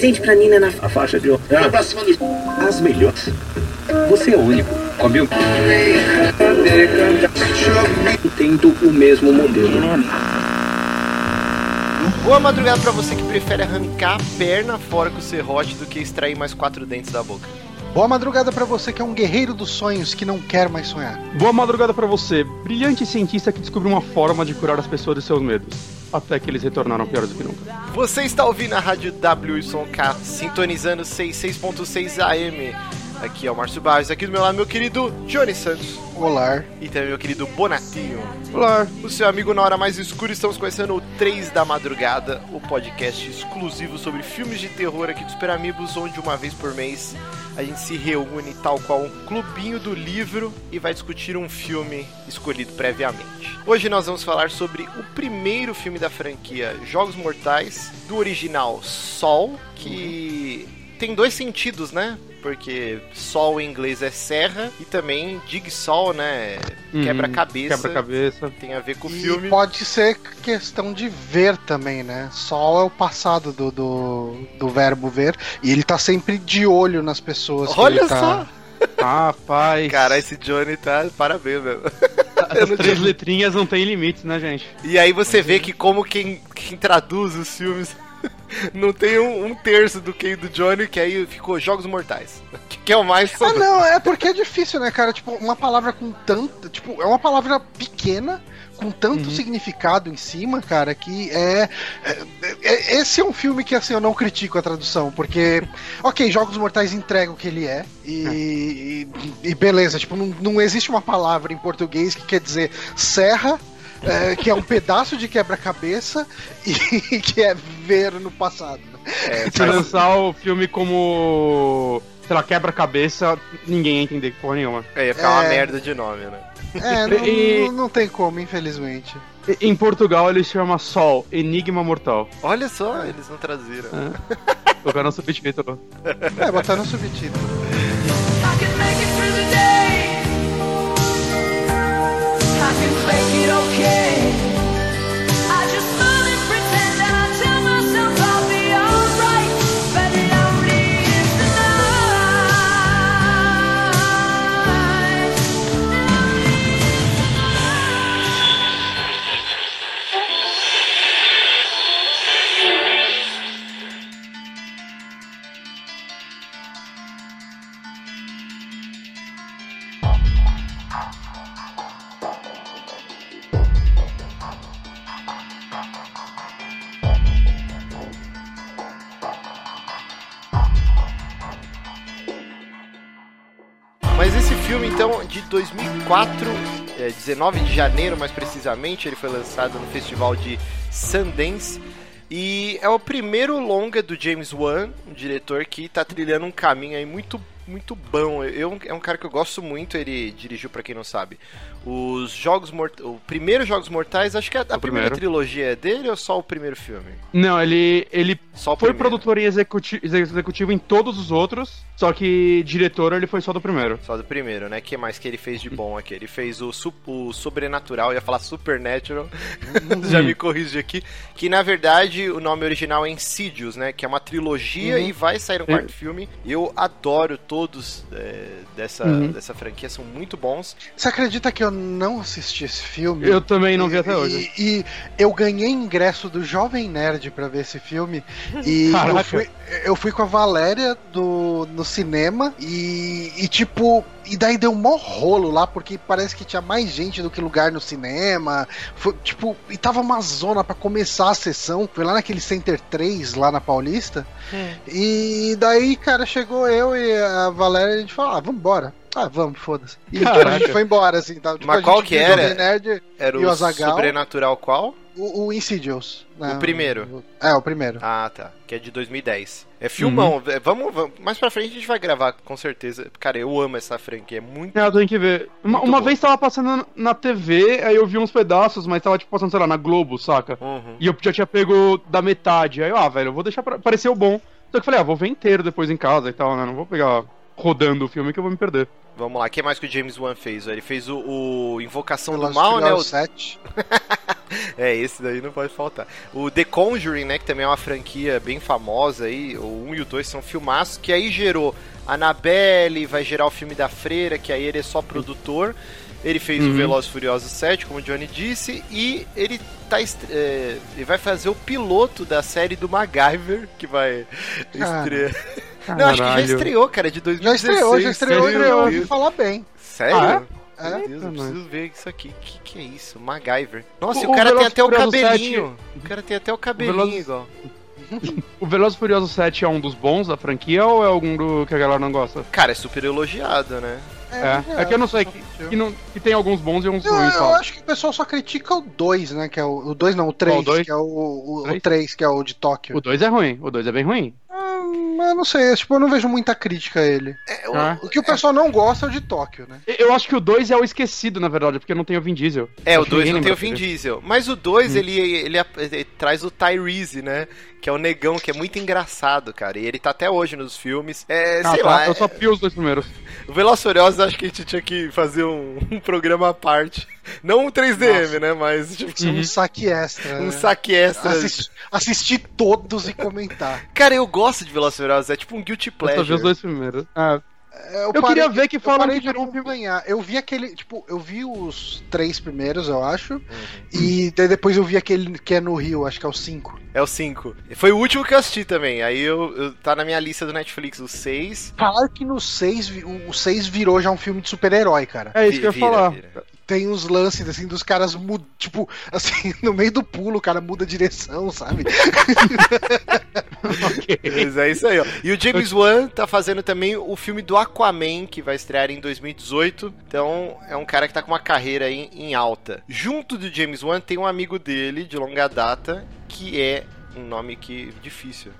presente pra Nina na A faixa de ah, cima dos... As melhores. Você é o único. Comeu? Tendo o mesmo modelo. Boa madrugada pra você que prefere arrancar a perna fora com o serrote do que extrair mais quatro dentes da boca. Boa madrugada pra você que é um guerreiro dos sonhos que não quer mais sonhar. Boa madrugada pra você, brilhante cientista que descobriu uma forma de curar as pessoas de seus medos. Até que eles retornaram piores do que nunca. Você está ouvindo a rádio WYK, sintonizando 66.6 AM. Aqui é o Márcio Barros, aqui do meu lado meu querido Johnny Santos. Olá. E também meu querido Bonatinho. Olá. O seu amigo na hora mais escura, estamos começando o 3 da madrugada, o podcast exclusivo sobre filmes de terror aqui do Super Amigos, onde uma vez por mês a gente se reúne tal qual um clubinho do livro e vai discutir um filme escolhido previamente. Hoje nós vamos falar sobre o primeiro filme da franquia Jogos Mortais, do original Sol, que tem dois sentidos, né? Porque sol em inglês é serra e também dig sol, né? Uhum, Quebra-cabeça. Quebra-cabeça. Tem a ver com o filme. pode ser questão de ver também, né? Sol é o passado do, do, do verbo ver. E ele tá sempre de olho nas pessoas. que Olha tá... só! Rapaz. Cara, esse Johnny tá. Parabéns, meu. Essas três letrinhas não tem limites, né, gente? E aí você vê que como quem, quem traduz os filmes não tem um, um terço do que do Johnny, que aí ficou Jogos Mortais. Que, é o mais Ah, sobre. não, é porque é difícil, né, cara? Tipo, uma palavra com tanto. Tipo, é uma palavra pequena, com tanto Uhum. significado em cima, cara, que é, é- é- Esse é um filme que, assim, eu não critico a tradução, porque. Ok, Jogos Mortais entrega o que ele é, e. e, e beleza, tipo, não, não existe uma palavra em português que quer dizer serra. É, que é um pedaço de quebra-cabeça e que é ver no passado. É, Se lançar o filme como. sei lá, quebra-cabeça, ninguém ia entender porra nenhuma. é, ia ficar uma É. merda de nome, né? É, não, E- não- não tem como, infelizmente. Em Portugal ele chama Sol, Enigma Mortal. Olha só, eles não traduziram. Colocaram no subtítulo. É, botar no subtítulo. I can make it through the day. I can it okay. 2004, é, 19 de janeiro mais precisamente, ele foi lançado no festival de Sundance. E é o primeiro longa do James Wan, um diretor que tá trilhando um caminho aí muito, muito bom. Eu, é um cara que eu gosto muito, ele dirigiu, pra quem não sabe, os Jogos Mortais. O primeiro Jogos Mortais, acho que a, a primeira trilogia é dele ou só o primeiro filme? Não, ele, ele Só foi primeiro. produtor e executi- executivo em todos os outros, só que diretor ele foi só do primeiro. Só do primeiro, né? O que mais que ele fez de bom aqui? Ele fez o, o Sobrenatural, eu ia falar Supernatural, já me corrigi aqui. Que na verdade o nome original é Insidious, né? Que é uma trilogia e vai sair um quarto filme. Eu adoro todos é, dessa, Uhum. dessa franquia, são muito bons. Você acredita que eu não assisti esse filme? Eu também não vi E- até hoje. E, e eu ganhei ingresso do Jovem Nerd pra ver esse filme. E eu fui, eu fui com a Valéria do, no cinema e, e, tipo. E daí deu um mó rolo lá, porque parece que tinha mais gente do que lugar no cinema. Foi, tipo, e tava uma zona pra começar a sessão. Foi lá naquele Center 3, lá na Paulista. E daí, cara, chegou eu e a Valéria e a gente falou: ah, vambora. Ah, vamos, foda-se. E tipo, a gente foi embora, assim, tá? Tipo, Mas qual que era? Nerd, Era o o? Sobrenatural qual? o, o Insidious. né? O primeiro. É, o primeiro. Ah, tá. Que é de 2010. É filmão. É, Vamos, vamos. Mais pra frente a gente vai gravar, com certeza. Cara, eu amo essa franquia. É muito. É, eu tenho que ver. Uma, uma vez tava passando na TV, aí eu vi uns pedaços, mas tava tipo passando, sei lá, na Globo, saca? Uhum. E eu já tinha pego da metade. Aí eu, ah, velho, eu vou deixar pra... Pareceu bom. Só que eu falei, ah, vou ver inteiro depois em casa e tal, né? Não vou pegar rodando o filme que eu vou me perder. Vamos lá, o que mais que o James Wan fez? Ele fez o, o Invocação do Mal, né? O 7. É, esse daí não pode faltar. O The Conjuring, né, que também é uma franquia bem famosa aí, o 1 e o 2 são filmaços, que aí gerou Annabelle, vai gerar o filme da Freira, que aí ele é só produtor. Ele fez o Uhum. Velozes e Furiosos 7, como o Johnny disse, e ele tá est- é, ele vai fazer o piloto da série do MacGyver, que vai Cara, estrear. Não, acho que já Caralho. estreou, cara, de Já 2016. estreou, já estreou e Meu eu ouvi falar bem. Sério? Ah, É? Meu Deus, eu preciso ver isso aqui. O que, que é isso? MacGyver. Nossa, e O- o, cara tem até o cabelinho. O cara tem até o cabelinho igual. O Velozes e Furioso 7 é um dos bons da franquia ou é algum do que a galera não gosta? Cara, é super elogiado, né? É, é que eu não sei, que, que, não, que tem alguns bons e uns Eu, ruins eu só. acho que o pessoal só critica o 2, né? Que é o 2 não, o 3, Qual, o dois? que é o, o, Três? 3, que é o de Tóquio. O 2 é ruim, o 2 é bem ruim. Ah, mas eu não sei, tipo, eu não vejo muita crítica a ele. Ah. O que o pessoal não gosta é o de Tóquio, né? Eu acho que o 2 é o esquecido, na verdade, porque não tem o Vin Diesel. É, o Acho que 2 ninguém não tem o Vin. Diesel. Mas o 2, Hum. ele, ele, ele traz o Tyrese, né? Que é o negão, que é muito engraçado, cara. E ele tá até hoje nos filmes. É, Ah, sei tá, lá. eu só pio os dois primeiros. O Velozes e Furiosos, acho que a gente tinha que fazer um, um programa à parte. Não um 3DM, Nossa. né? Mas tipo, é um saque extra. um né? saque extra. Assistir, assistir todos e comentar. Cara, eu gosto de Furiosos. É tipo um guilty Eu só vi pleasure. os dois primeiros. Ah, É, Eu queria ver que eu falam parei que de virou um acompanhar. Eu vi aquele, tipo, eu vi os três primeiros, eu acho. Uhum. E daí depois eu vi aquele que é no Rio, acho que é o 5. É o 5. Foi o último que eu assisti também. Aí eu, eu- tá na minha lista do Netflix, o 6. Falaram que no 6, o 6 virou já um filme de super-herói, cara. é isso que eu ia falar. vira. Tem uns lances, assim, dos caras mudam, tipo, assim, no meio do pulo, o cara muda a direção, sabe? Mas é isso aí, ó. E o James Wan tá fazendo também o filme do Aquaman, que vai estrear em 2018. Então, é um cara que tá com uma carreira aí em alta. Junto do James Wan tem um amigo dele, de longa data, que é um nome que difícil.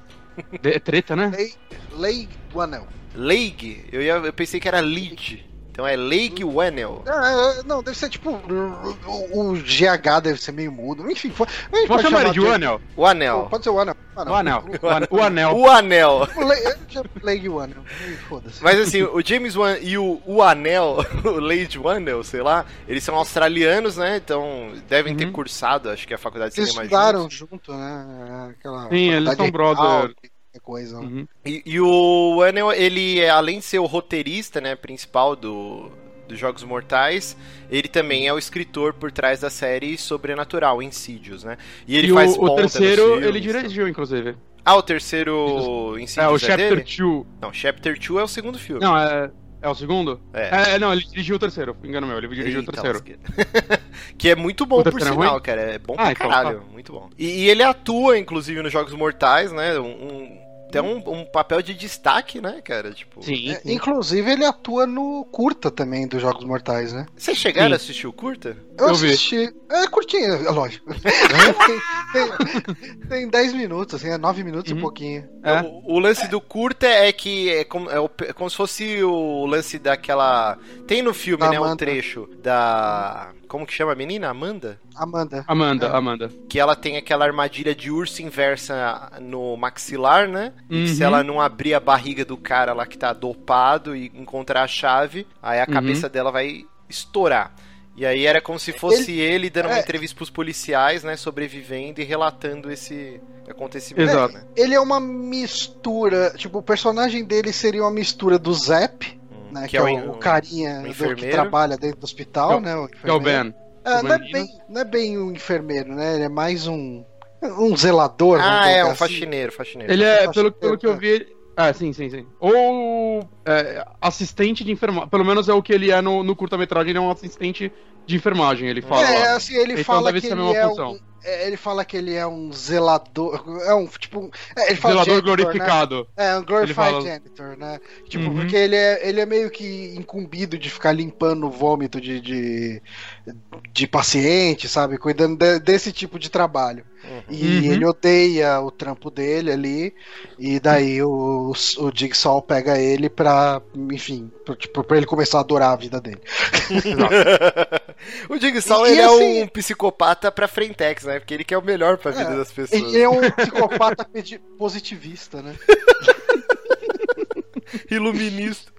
De- treta, né? Lei, Lei Wanel. Leigh, eu, ia- eu pensei que era Lead. Então é Leigh Whannell. Ah, não, deve ser tipo. O, o GH deve ser meio mudo. Enfim, foi, Vamos pode chamar ele de Anel. O Anel. Pode ser o Anel. Ah. O Anel. O Anel. O Anel. O Anel. O Lei Wanel. Ih, Foda-se. Mas assim, o James Wan e o, o Anel, o Lady Wannell, sei lá, eles são australianos, né? Então devem ter Uhum. cursado, acho que a faculdade de Eles cinema estudaram juntos. junto, né? Aquela Sim, eles são brother. Coisa. Uhum. E, e o Wannell, ele, é, além de ser o roteirista, né, principal do, dos Jogos Mortais, ele também é o escritor por trás da série Sobrenatural, Insidious, né? E ele e faz o, o terceiro, filmes, ele dirigiu, inclusive. Ah, o terceiro Insidious É, o é Chapter dele? 2. Não, Chapter 2 é o segundo filme. Não, é. É o segundo? É. É, não, ele dirigiu o terceiro. Engano meu, ele dirigiu Eita, o terceiro. que é muito bom, O por terceiro é sinal, ruim? cara. É bom Ah, pra então caralho. Muito bom. E, e ele atua, inclusive, nos Jogos Mortais, né? Um, um- tem um, um papel de destaque, né, cara? Tipo, Sim. É, inclusive, ele atua no curta também dos Jogos Mortais, né? Vocês chegaram Sim. a assistir o curta? Eu, Eu vi. assisti. É curtinho, é lógico. tem, tem, tem 10 minutos, assim, é 9 minutos e Uhum. um pouquinho. É. O, o lance do curta é que é como, é o- é como se fosse o lance daquela. Tem no filme, Da né? Um Amanda. trecho da. Como que chama a menina? Amanda? Amanda. Amanda, É. Amanda. Que ela tem aquela armadilha de urso inversa no maxilar, né? E que se Uhum. ela não abrir a barriga do cara lá que tá dopado e encontrar a chave, aí a Uhum. cabeça dela vai estourar. E aí era como se fosse ele, dando uma é. entrevista pros policiais, né? Sobrevivendo e relatando esse acontecimento. Exato. Né? Ele é uma mistura. Tipo, o personagem dele seria uma mistura do Zep, Hum, né? Que, é o, o carinha o do, que trabalha dentro do hospital, Que é o- né? O Que é o enfermeiro. Ben. É, o não, é bem, não é bem um enfermeiro, né? Ele é mais um. Um zelador. Ah, é, um assim. faxineiro, faxineiro. Ele é, Acho pelo, que- pelo que eu vi. Ah, sim, sim, sim. Ou é, assistente de enfermagem. Pelo menos é o que ele é no, no curta-metragem, ele é um assistente de enfermagem, ele fala. É, assim, ele Então fala que ele é função. um. é, ele fala que ele é um zelador. É um, tipo. é, ele fala Zelador janitor, né? glorificado. É, um glorified fala- janitor, né? Tipo, Uhum. porque ele é, ele é meio que incumbido de ficar limpando o vômito de, de, de paciente, sabe? Cuidando de- desse tipo de trabalho. Uhum. E Uhum. ele odeia o trampo dele ali, e daí o, o Jigsaw pega ele pra, enfim, pra, tipo, pra ele começar a adorar a vida dele. o Jigsaw, E- e ele assim- é um psicopata pra frentex, né? Porque ele quer o melhor pra vida É, das pessoas. Ele é um psicopata positivista, né? Iluminista.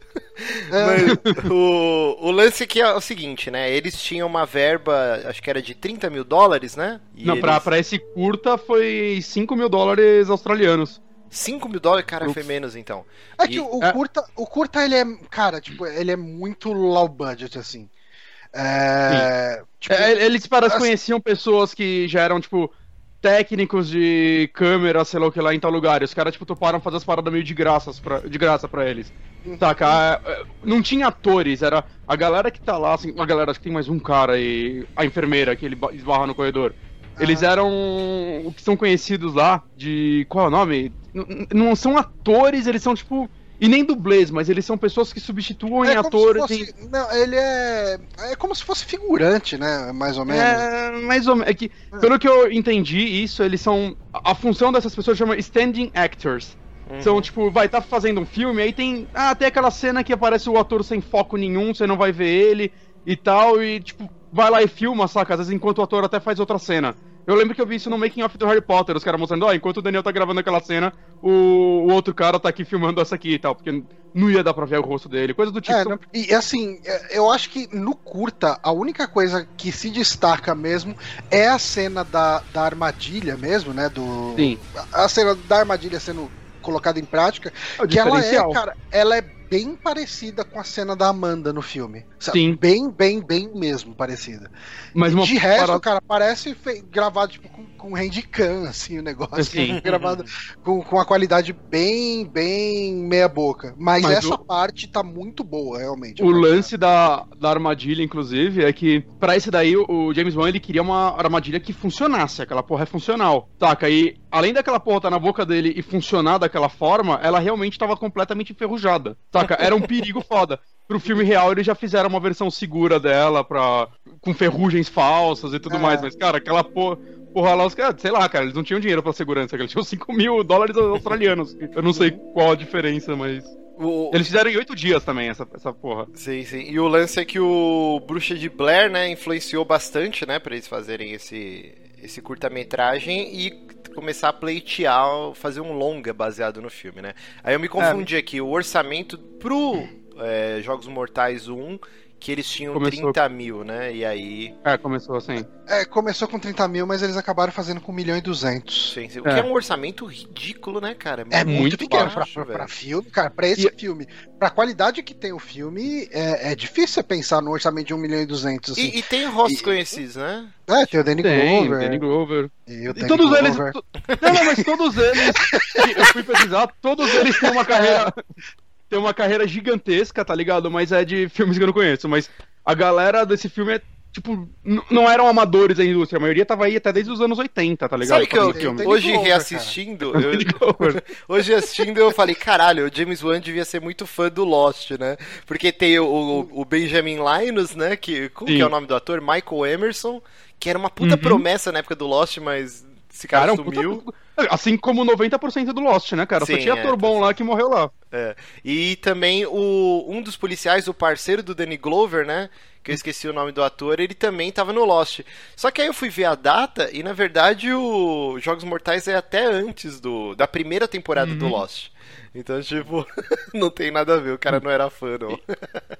Mas o, o lance aqui é o seguinte, né? Eles tinham uma verba, acho que era de 30 mil dólares, né? E Não, pra, eles- pra esse curta foi 5 mil dólares australianos. 5 mil dólares, cara, Eu- foi menos então. É E- que o, o É. curta, o curta ele é, cara, tipo, ele é muito low budget assim. É, tipo, É, eles parece assim- conheciam pessoas que já eram, tipo, técnicos de câmera, sei lá o que lá, em tal lugar. E os caras, tipo, toparam fazer as paradas meio de, graças pra, de graça pra eles. Saca? É, é, Não tinha atores, era a galera que tá lá, assim, a galera, acho que tem mais um cara e a enfermeira que ele ba- esbarra no corredor. Eles Ah. eram o que são conhecidos lá de. Qual é o nome? N- Não são atores, eles são tipo. E nem dublês, mas eles são pessoas que substituem é atores se em fosse, não, ele é é como se fosse figurante, né, mais ou menos. É, mais ou menos. É que, pelo que eu entendi, isso, eles são. A função dessas pessoas chama standing actors. Uhum. São, tipo, vai estar fazendo um filme, aí tem. Ah, tem aquela cena que aparece o ator sem foco nenhum, você não vai ver ele e tal, e, tipo, vai lá e filma, saca? Às vezes enquanto o ator até faz outra cena. Eu lembro que eu vi isso no making of do Harry Potter, os caras mostrando, ó, enquanto o Daniel tá gravando aquela cena, o, o outro cara tá aqui filmando essa aqui e tal, porque não ia dar pra ver o rosto dele, coisa do tipo. É, e assim, é, eu acho que no curta, a única coisa que se destaca mesmo é a cena da, da armadilha mesmo, né? Do, Sim. A cena da armadilha sendo colocada em prática. É Que ela é, cara, ela é bem parecida com a cena da Amanda no filme. Sabe? Sim. Bem, bem, bem mesmo parecida. Mas uma De resto, parada- cara, parece fe- gravado tipo, com, com handicam, assim, o negócio. Sim. gravado com, com a qualidade bem, bem meia boca. Mas, Mas essa o- parte tá muito boa, realmente. O lance da, da armadilha, inclusive, é que pra esse daí o, James Wan ele queria uma armadilha que funcionasse, aquela porra é funcional. Saca? E além daquela porra tá na boca dele e funcionar daquela forma, ela realmente tava completamente enferrujada. Saca? Era um perigo foda. Pro filme real eles já fizeram uma versão segura dela pra, com ferrugens falsas e tudo É. mais, mas cara, aquela porra. Porra lá, os caras, sei lá, cara, eles não tinham dinheiro pra segurança, eles tinham 5 mil dólares australianos. Eu não sei qual a diferença, mas. O- Eles fizeram em 8 dias também, essa, essa porra. Sim, sim. E o lance é que o Bruxa de Blair, né, influenciou bastante, né, pra eles fazerem esse, esse curta-metragem e começar a pleitear, fazer um longa baseado no filme, né. Aí eu me confundi aqui, o orçamento pro é, Jogos Mortais 1, que eles tinham Começou- 30 mil, né, e aí... É, começou assim. É, começou com 30 mil, mas eles acabaram fazendo com 1 milhão e 200. Sim, sim. O É. que é um orçamento ridículo, né, cara? É muito, Muito pequeno baixo, pra, pra, filme, cara. Pra esse E- filme, pra qualidade que tem o filme, é, é difícil você pensar no orçamento de 1 milhão e 200. Assim. E, e tem rostos E- conhecidos, né? É, tem o Danny Tem, Glover. Danny Glover. E, o E Danny todos eles. Glover. to- Não, não, mas todos eles. Eu fui pesquisar, todos eles têm uma carreira. Tem uma carreira gigantesca, tá ligado? Mas é de filmes que eu não conheço. Mas a galera desse filme é. Tipo, não eram amadores da indústria, a maioria tava aí até desde os anos 80, tá ligado? Sabe que eu, filme. Hoje reassistindo, eu- hoje assistindo eu falei, caralho, o James Wan devia ser muito fã do Lost, né? Porque tem o, o- o Benjamin Linus, né? Que, que é o nome do ator? Michael Emerson, que era uma puta Uhum. promessa na época do Lost, mas esse cara, Cara, é um sumiu. puta... Assim como 90% do Lost, né, cara? Sim, Só tinha é, ator bom lá que morreu lá. É. E também o, um dos policiais, o parceiro do Danny Glover, né? Que eu esqueci o nome do ator, ele também tava no Lost. Só que aí eu fui ver a data e na verdade o Jogos Mortais é até antes do da primeira temporada do Lost. Então, tipo, não tem nada a ver, o cara não era fã, não.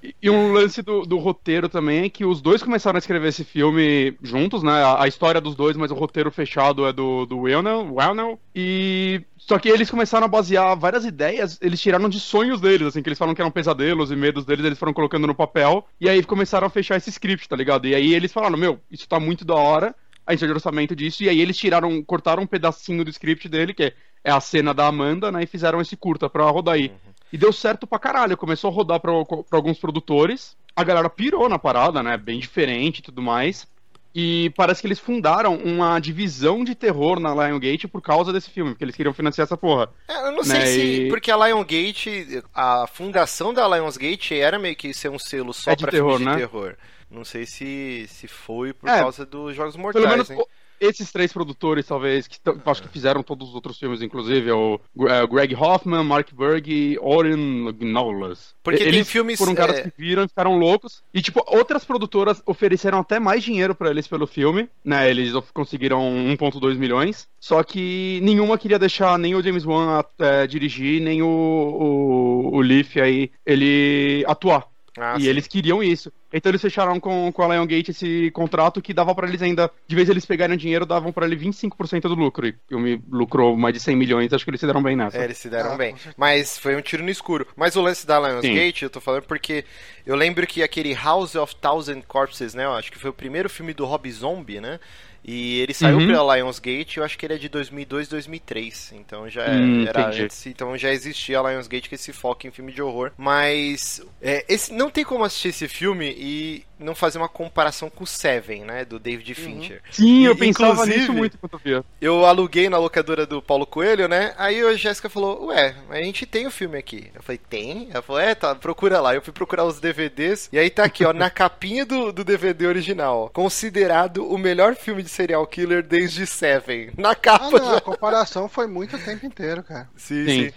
E- E um lance do, do roteiro também é que os dois começaram a escrever esse filme juntos, né? A, a história dos dois, mas o roteiro fechado é do, do Wilnell. E. Só que eles começaram a basear várias ideias, eles tiraram de sonhos deles, assim, que eles falam que eram pesadelos e medos deles, eles foram colocando no papel, e aí começaram a fechar esse script, tá ligado? E aí eles falaram, meu, isso tá muito da hora, a gente de orçamento disso, e aí eles tiraram, cortaram um pedacinho do script dele, que é, é a cena da Amanda, né, e fizeram esse curta pra rodar aí. E deu certo pra caralho, começou a rodar pra, pra alguns produtores, a galera pirou na parada, né, bem diferente e tudo mais, e parece que eles fundaram uma divisão de terror na Lionsgate por causa desse filme, porque eles queriam financiar essa porra. É, eu não sei Né, se. e- Porque a Lionsgate, a fundação da Lionsgate era meio que ser um selo só É de pra terror, filmes de né? terror. Não sei se, se foi por É, causa dos Jogos Mortais, Pelo menos hein? Esses três produtores, talvez, que acho que fizeram todos os outros filmes, inclusive, é o é, Greg Hoffman, Mark Berg e Oren Knowles. Porque tem eles filmes, foram caras é- que viram e ficaram loucos. E, tipo, outras produtoras ofereceram até mais dinheiro pra eles pelo filme, né? Eles conseguiram 1,2 milhões. Só que nenhuma queria deixar nem o James Wan é, dirigir, nem o, o, o Leaf aí, ele atuar. Ah, e sim. eles queriam isso. Então eles fecharam com, com a Lionsgate esse contrato que dava pra eles ainda, de vez eles pegarem dinheiro, davam pra ele 25% do lucro. E o filme lucrou mais de 100 milhões, acho que eles se deram bem nessa. É, eles se deram Ah, bem. Mas foi um tiro no escuro. Mas o lance da Lionsgate, eu tô falando porque eu lembro que aquele House of Thousand Corpses, né? Eu acho que foi o primeiro filme do Rob Zombie, né? E ele saiu Uhum. pela Lionsgate, eu acho que ele é de 2002, 2003. Então já Hum, era entendi. antes, então já existia a Lionsgate com esse foco em filme de horror. Mas é, esse, não tem como assistir esse filme e não fazer uma comparação com o Seven, né? Do David Fincher. Sim, eu E, pensava inclusive- nisso muito quando eu via. Eu aluguei na locadora do Paulo Coelho, né? Aí a Jéssica falou, ué, a gente tem o filme aqui. Eu falei, tem? Ela falou, é, tá, procura lá. Eu fui procurar os DVDs, e aí tá aqui, ó, na capinha do, do DVD original, ó, considerado o melhor filme de serial killer desde Seven. Na Ah, capa. não, a comparação foi muito o tempo inteiro, cara. Sim, Sim. sim.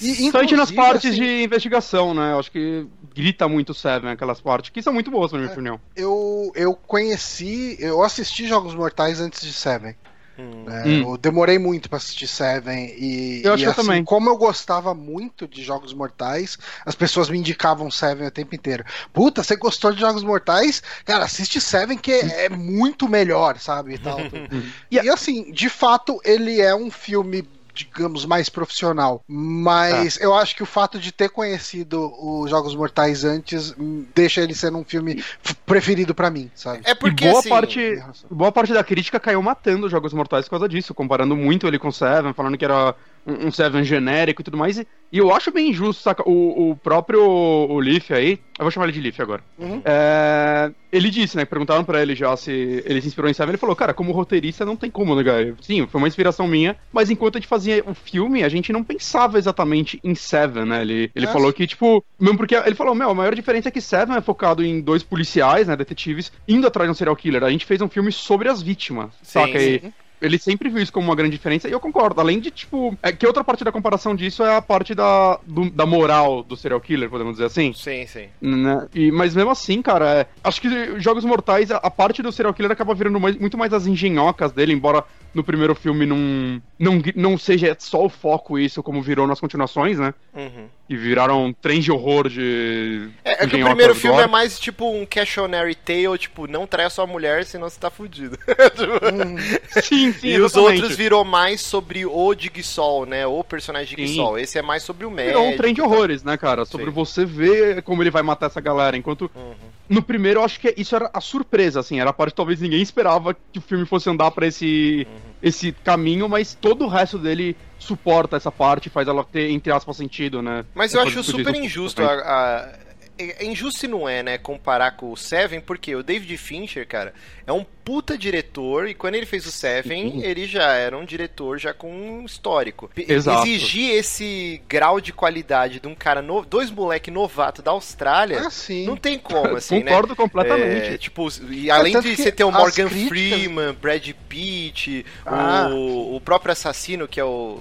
E, Principalmente nas partes assim, de investigação, né? Eu acho que grita muito o Seven, aquelas partes, que são muito boas, na minha É. opinião. Eu, eu conheci, eu assisti Jogos Mortais antes de Seven. Hum. né? Hum. Eu demorei muito pra assistir Seven e, Eu acho e que eu assim, também. como eu gostava muito de Jogos Mortais, as pessoas me indicavam Seven o tempo inteiro. Puta, você gostou de Jogos Mortais? Cara, assiste Seven que é, é muito melhor, sabe? E, tal. E e assim, de fato, ele é um filme digamos, mais profissional. Mas eu acho que o fato de ter conhecido os Jogos Mortais antes hum, deixa ele sendo um filme preferido pra mim, sabe? É porque, e boa assim, parte, boa parte da crítica caiu matando os Jogos Mortais por causa disso, comparando muito ele com o Seven, falando que era um, um Seven genérico e tudo mais. E, e eu acho bem injusto, saca? O, o próprio o Leaf aí, eu vou chamar ele de Leaf agora. Uhum. É, ele disse, né? Perguntaram pra ele já se ele se inspirou em Seven. Ele falou, cara, como roteirista não tem como negar. Sim, foi uma inspiração minha, mas enquanto a gente fazia o filme, a gente não pensava exatamente em Seven, né? Ele, ele É. falou que, tipo, mesmo porque ele falou, meu, a maior diferença é que Seven é focado em dois policiais, né? Detetives, indo atrás de um serial killer. A gente fez um filme sobre as vítimas, Sim, saca? E sim. Ele sempre viu isso como uma grande diferença, e eu concordo. Além de, tipo, é que outra parte da comparação disso é a parte da, do- da moral do serial killer, podemos dizer assim. Sim, sim. Né? E, mas mesmo assim, cara, é- acho que Jogos Mortais, a, a parte do serial killer acaba virando mais- muito mais as engenhocas dele, embora no primeiro filme não, não, não seja só o foco isso, como virou nas continuações, né? Uhum. E viraram trens de horror de. É, é que o primeiro filme é mais tipo um cautionary tale, tipo, não trai a sua mulher, senão você tá fudido. Sim, sim, e os exatamente. outros virou mais sobre o Digsol, né? O personagem Sim. Digsol. Esse é mais sobre o médico. Virou um trem de horrores, né, cara? Sobre Sim. você ver como ele vai matar essa galera. Enquanto Uhum. no primeiro eu acho que isso era a surpresa, assim, era a parte que talvez ninguém esperava que o filme fosse andar pra esse, Uhum. esse caminho, mas todo o resto dele suporta essa parte, faz ela ter, entre aspas, sentido, né? Mas eu acho super injusto. A, a- é é injusto se não é, né? Comparar com o Seven, porque o David Fincher, cara, é um puta diretor. E quando ele fez o Seven, Sim. ele já era um diretor já com um histórico. Exato. Exigir esse grau de qualidade de um cara novo, dois moleque novato da Austrália. Ah, sim. Não tem como, assim, né? Concordo completamente. É, tipo, e além de você ter o Morgan críticas- Freeman, Brad Pitt, Ah. o, o próprio assassino, que é o.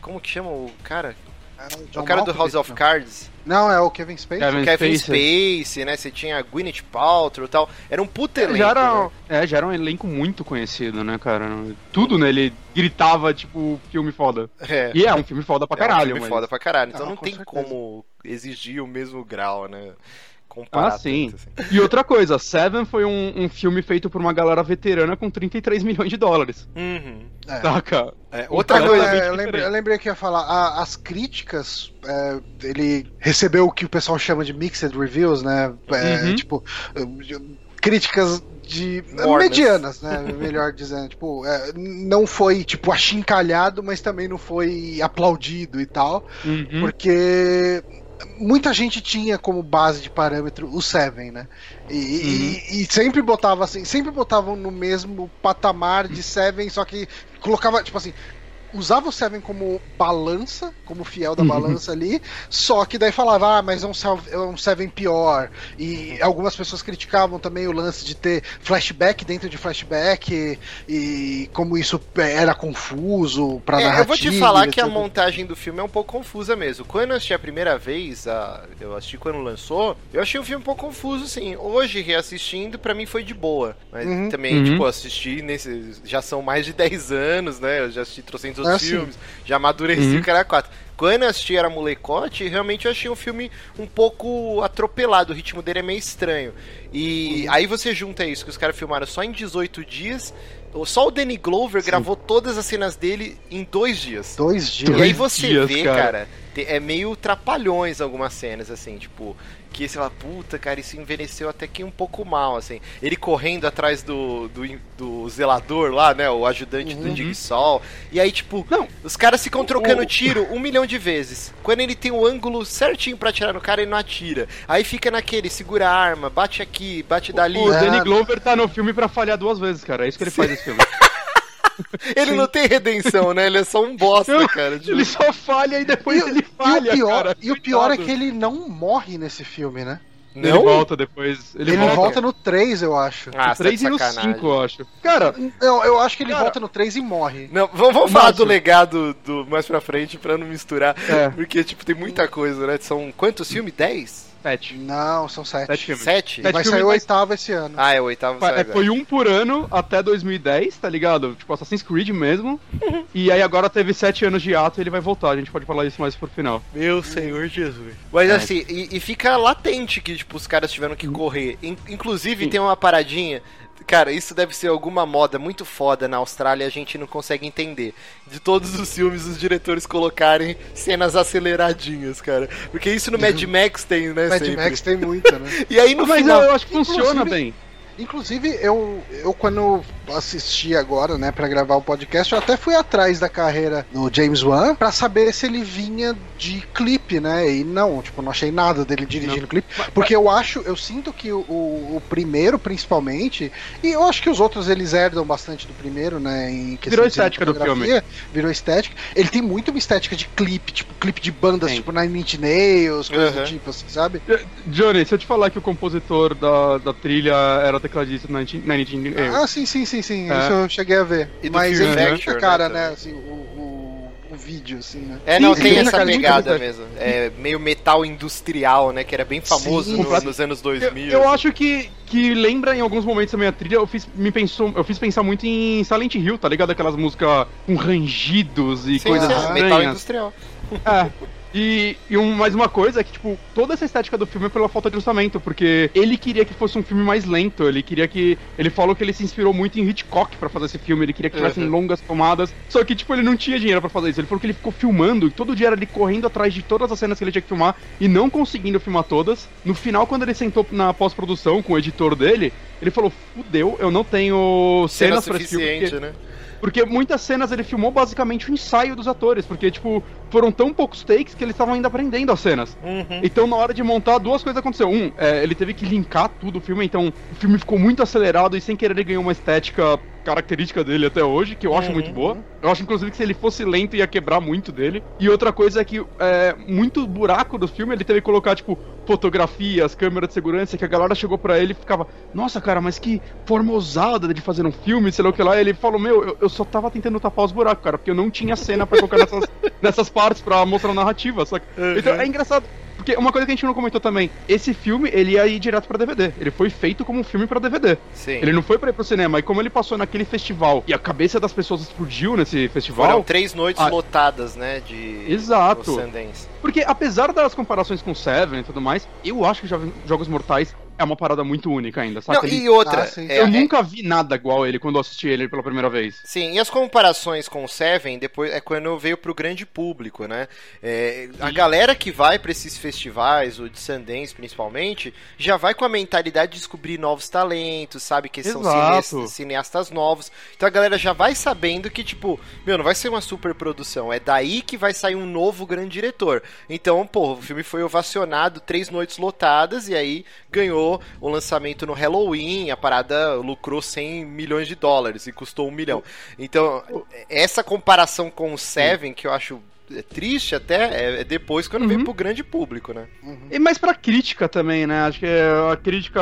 Como que chama o cara? Ah, o cara do Malkovich, House of não. Cards. Não, é o Kevin Spacey. Kevin Kevin Spacey. Spacey, né? Você tinha Gwyneth Paltrow e tal. Era um puta elenco, já, era, né? é, já era um elenco muito conhecido, né, cara? Tudo nele gritava, tipo, filme foda. É. E é um filme foda pra caralho, é um filme mas... foda pra caralho. Então Ah, não com tem certeza. como exigir o mesmo grau, né? Comparar Ah, sim. tanto, assim. E outra coisa, Seven foi um, um filme feito por uma galera veterana com 33 milhões de dólares. Uhum. É. Saca? É, outra cara coisa. É, eu, lembrei, eu lembrei que ia falar, a- as críticas, é, ele recebeu o que o pessoal chama de mixed reviews, né? É, Uhum. Tipo, críticas de Mornas. medianas, né? Melhor dizendo, tipo, é, não foi tipo achincalhado, mas também não foi aplaudido e tal, Uhum. porque muita gente tinha como base de parâmetro o Seven, né? E, e- e sempre botava assim, sempre botavam no mesmo patamar de Seven, só que colocava, tipo assim, usava o Seven como balança, como fiel da Uhum. balança ali, só que daí falava, ah, mas é um, é um Seven pior. E algumas pessoas criticavam também o lance de ter flashback dentro de flashback e como isso era confuso pra É, narrativa. eu vou te falar que a montagem do filme é um pouco confusa mesmo. Quando eu assisti a primeira vez, a- eu assisti quando lançou, eu achei o filme um pouco confuso, sim. Hoje, reassistindo, pra mim foi de boa. Mas Uhum. também, Uhum. tipo, assisti nesse. Já são mais de 10 anos, né? Eu já assisti trocentos outros Ah, sim. filmes, já amadureci Uhum. o cara quatro. Quando eu assisti era molecote, realmente eu achei um filme um pouco atropelado, o ritmo dele é meio estranho. E Uhum. aí você junta isso, que os caras filmaram só em 18 dias, só o Danny Glover gravou todas as cenas dele em dois dias. Dois dias. E aí você dias, vê, cara. cara, é meio trapalhões algumas cenas, assim, tipo, que você fala, puta, cara, isso envelheceu até que um pouco mal, assim. Ele correndo atrás do, do, do zelador lá, né, o ajudante do Dig Sol. E aí, tipo, Não. os caras ficam trocando o- tiro um milhão de vezes. Quando ele tem o ângulo certinho pra atirar no cara, ele não atira. Aí fica naquele, segura a arma, bate aqui, bate dali. O É. Danny Glover tá no filme pra falhar duas vezes, cara. É isso que ele faz nesse filme. Ele não tem redenção, né? Ele é só um bosta, Eu- cara. Tipo, Ele só falha e depois E, ele e falha, o pior, cara. e o pior é que ele não morre nesse filme, né? Ele Não? volta depois. Ele, Ele, volta. volta. no 3, eu acho. Ah, no você 3 tá e no sacanagem. 5, eu acho. Cara, Eu, eu acho que ele Cara- volta no 3 e morre. Não, vamos, vamos falar do legado do mais pra frente pra não misturar. É. Porque, tipo, tem muita coisa, né? São quantos filmes? 10? 7. Não, são 7. Sete filmes. 7? Sete Vai sair o oitavo esse ano. Ah, é o oitavo É, foi um por ano até 2010, tá ligado? Tipo, Assassin's Creed mesmo. e aí agora teve 7 anos de ato e ele vai voltar. A gente pode falar isso mais por final. Meu Senhor Jesus. Mas É. assim, e, e fica latente que, tipo, os caras tiveram que correr. In- inclusive, tem uma paradinha. Cara, isso deve ser alguma moda muito foda na Austrália e a gente não consegue entender. De todos os filmes, os diretores colocarem cenas aceleradinhas, cara. Porque isso no Mad Max tem, né? Mad sempre. Max tem muita, né? E aí no Mas final. eu, eu acho que funciona bem. Inclusive, eu, eu quando assisti agora, né, pra gravar o podcast, eu até fui atrás da carreira do James Wan pra saber se ele vinha de clipe, né? E não, tipo, não achei nada dele dirigindo clipe. Porque eu acho, eu sinto que o, o, primeiro, principalmente, e eu acho que os outros eles herdam bastante do primeiro, né? Em questão Virou de estética do cinematografia, Virou estética. Ele tem muito uma estética de clipe, tipo, clipe de bandas, Tem. tipo Nine Inch Nails, coisa Uhum. do tipo, assim, sabe? Johnny, se eu te falar que o compositor da, da trilha era tecladista na Inch Nails. Ah, sim, sim, sim, sim. É. Isso eu cheguei a ver. E Mas Factor, muita cara, né, né? Assim, o, o, o vídeo, assim, né? É, não, Sim, tem sim, essa cara, pegada mesmo. É meio metal industrial, né? Que era bem famoso Sim, no- nos anos Eu, 2000. eu assim. acho que, que lembra em alguns momentos também a trilha, eu fiz, me pensou, eu fiz pensar muito em Silent Hill, tá ligado? Aquelas músicas com rangidos e Sim, coisas sim, é, metal estranhas. industrial. É. E, e um, mais uma coisa é que, tipo, toda essa estética do filme é pela falta de orçamento, porque ele queria que fosse um filme mais lento, ele queria que. Ele falou que ele se inspirou muito em Hitchcock pra fazer esse filme, ele queria que tivessem Uhum. longas tomadas, só que, tipo, ele não tinha dinheiro pra fazer isso. Ele falou que ele ficou filmando, e todo dia era ele correndo atrás de todas as cenas que ele tinha que filmar e não conseguindo filmar todas. No final, quando ele sentou na pós-produção com o editor dele, ele falou: fudeu, eu não tenho Cena cenas pra esse filme. porque- né? Porque muitas cenas ele filmou basicamente o ensaio dos atores, porque, tipo, foram tão poucos takes que eles estavam ainda aprendendo as cenas. Uhum. Então, na hora de montar, duas coisas aconteceram. Um, é, ele teve que linkar tudo o filme, então o filme ficou muito acelerado e sem querer ele ganhou uma estética característica dele até hoje, que eu acho Uhum. muito boa. Eu acho, inclusive, que se ele fosse lento ia quebrar muito dele. E outra coisa é que é, muito buraco do filme ele teve que colocar, tipo, fotografias, câmera de segurança, que a galera chegou pra ele e ficava, nossa, cara, mas que forma ousada de fazer um filme, sei lá o que lá. E ele falou, meu, eu, eu só tava tentando tapar os buracos, cara, porque eu não tinha cena pra colocar nessas, nessas partes pra mostrar a narrativa, saca? Então é engraçado. Porque uma coisa que a gente não comentou também, esse filme, ele ia ir direto pra DVD. Ele foi feito como um filme pra DVD. Sim. Ele não foi pra ir pro cinema. E como ele passou naquele festival e a cabeça das pessoas explodiu nesse festival. Foram três noites Ah. lotadas, né? De Exato. Porque apesar das comparações com Seven e tudo mais, eu acho que Jo- Jogos Mortais é uma parada muito única ainda, saca? Não, Ele- e outra, Ah, é- eu é- nunca vi nada igual a ele quando eu assisti ele pela primeira vez. Sim, e as comparações com o Seven depois é quando veio pro grande público, né? É, a galera que vai pra esses festivais, o de Sundance principalmente, já vai com a mentalidade de descobrir novos talentos, sabe? Que são Exato. cineastas, cineastas novos. Então a galera já vai sabendo que, tipo, meu, não vai ser uma super produção, é daí que vai sair um novo grande diretor. Então, pô, o filme foi ovacionado, três noites lotadas, e aí ganhou lançou o lançamento no Halloween, a parada lucrou 100 milhões de dólares e custou um milhão. Então, essa comparação com o Seven, que eu acho é, triste até, é, é depois quando vem Uhum. pro grande público, né? E mais pra crítica também, né? Acho que é a crítica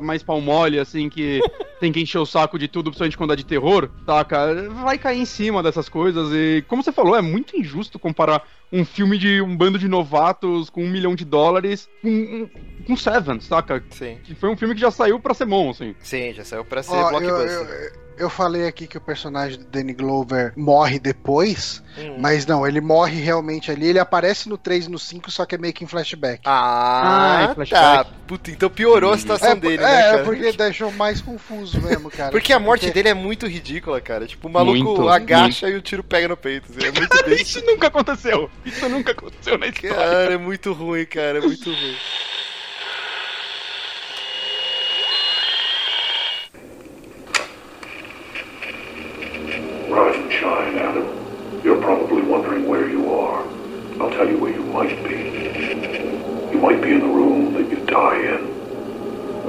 mais palmole, assim, que tem que encher o saco de tudo, principalmente quando é de terror, saca? Vai cair em cima dessas coisas e, como você falou, é muito injusto comparar um filme de um bando de novatos com um milhão de dólares com, um- com Seven, saca? Sim. Que foi um filme que já saiu pra ser bom, assim. Sim, já saiu pra ser Ó, eu, blockbuster. eu- eu falei aqui que o personagem do Danny Glover morre depois, Hum. mas não, ele morre realmente ali. Ele aparece no 3 e no 5, só que é meio que em flashback. Ah, Ah, é tá. flashback. Puta, então piorou a situação é, dele, é, né, cara? porque deixou mais confuso mesmo, cara. Porque a morte Porque- dele é muito ridícula, cara. Tipo, o maluco Muito, agacha e o tiro pega no peito. assim, É muito. Isso nunca aconteceu! Isso nunca aconteceu na história. Cara, é muito ruim, cara. É muito ruim. Rise and shine, Adam. You're probably wondering where you are. I'll tell you where you might be. You might be in the room that you die in.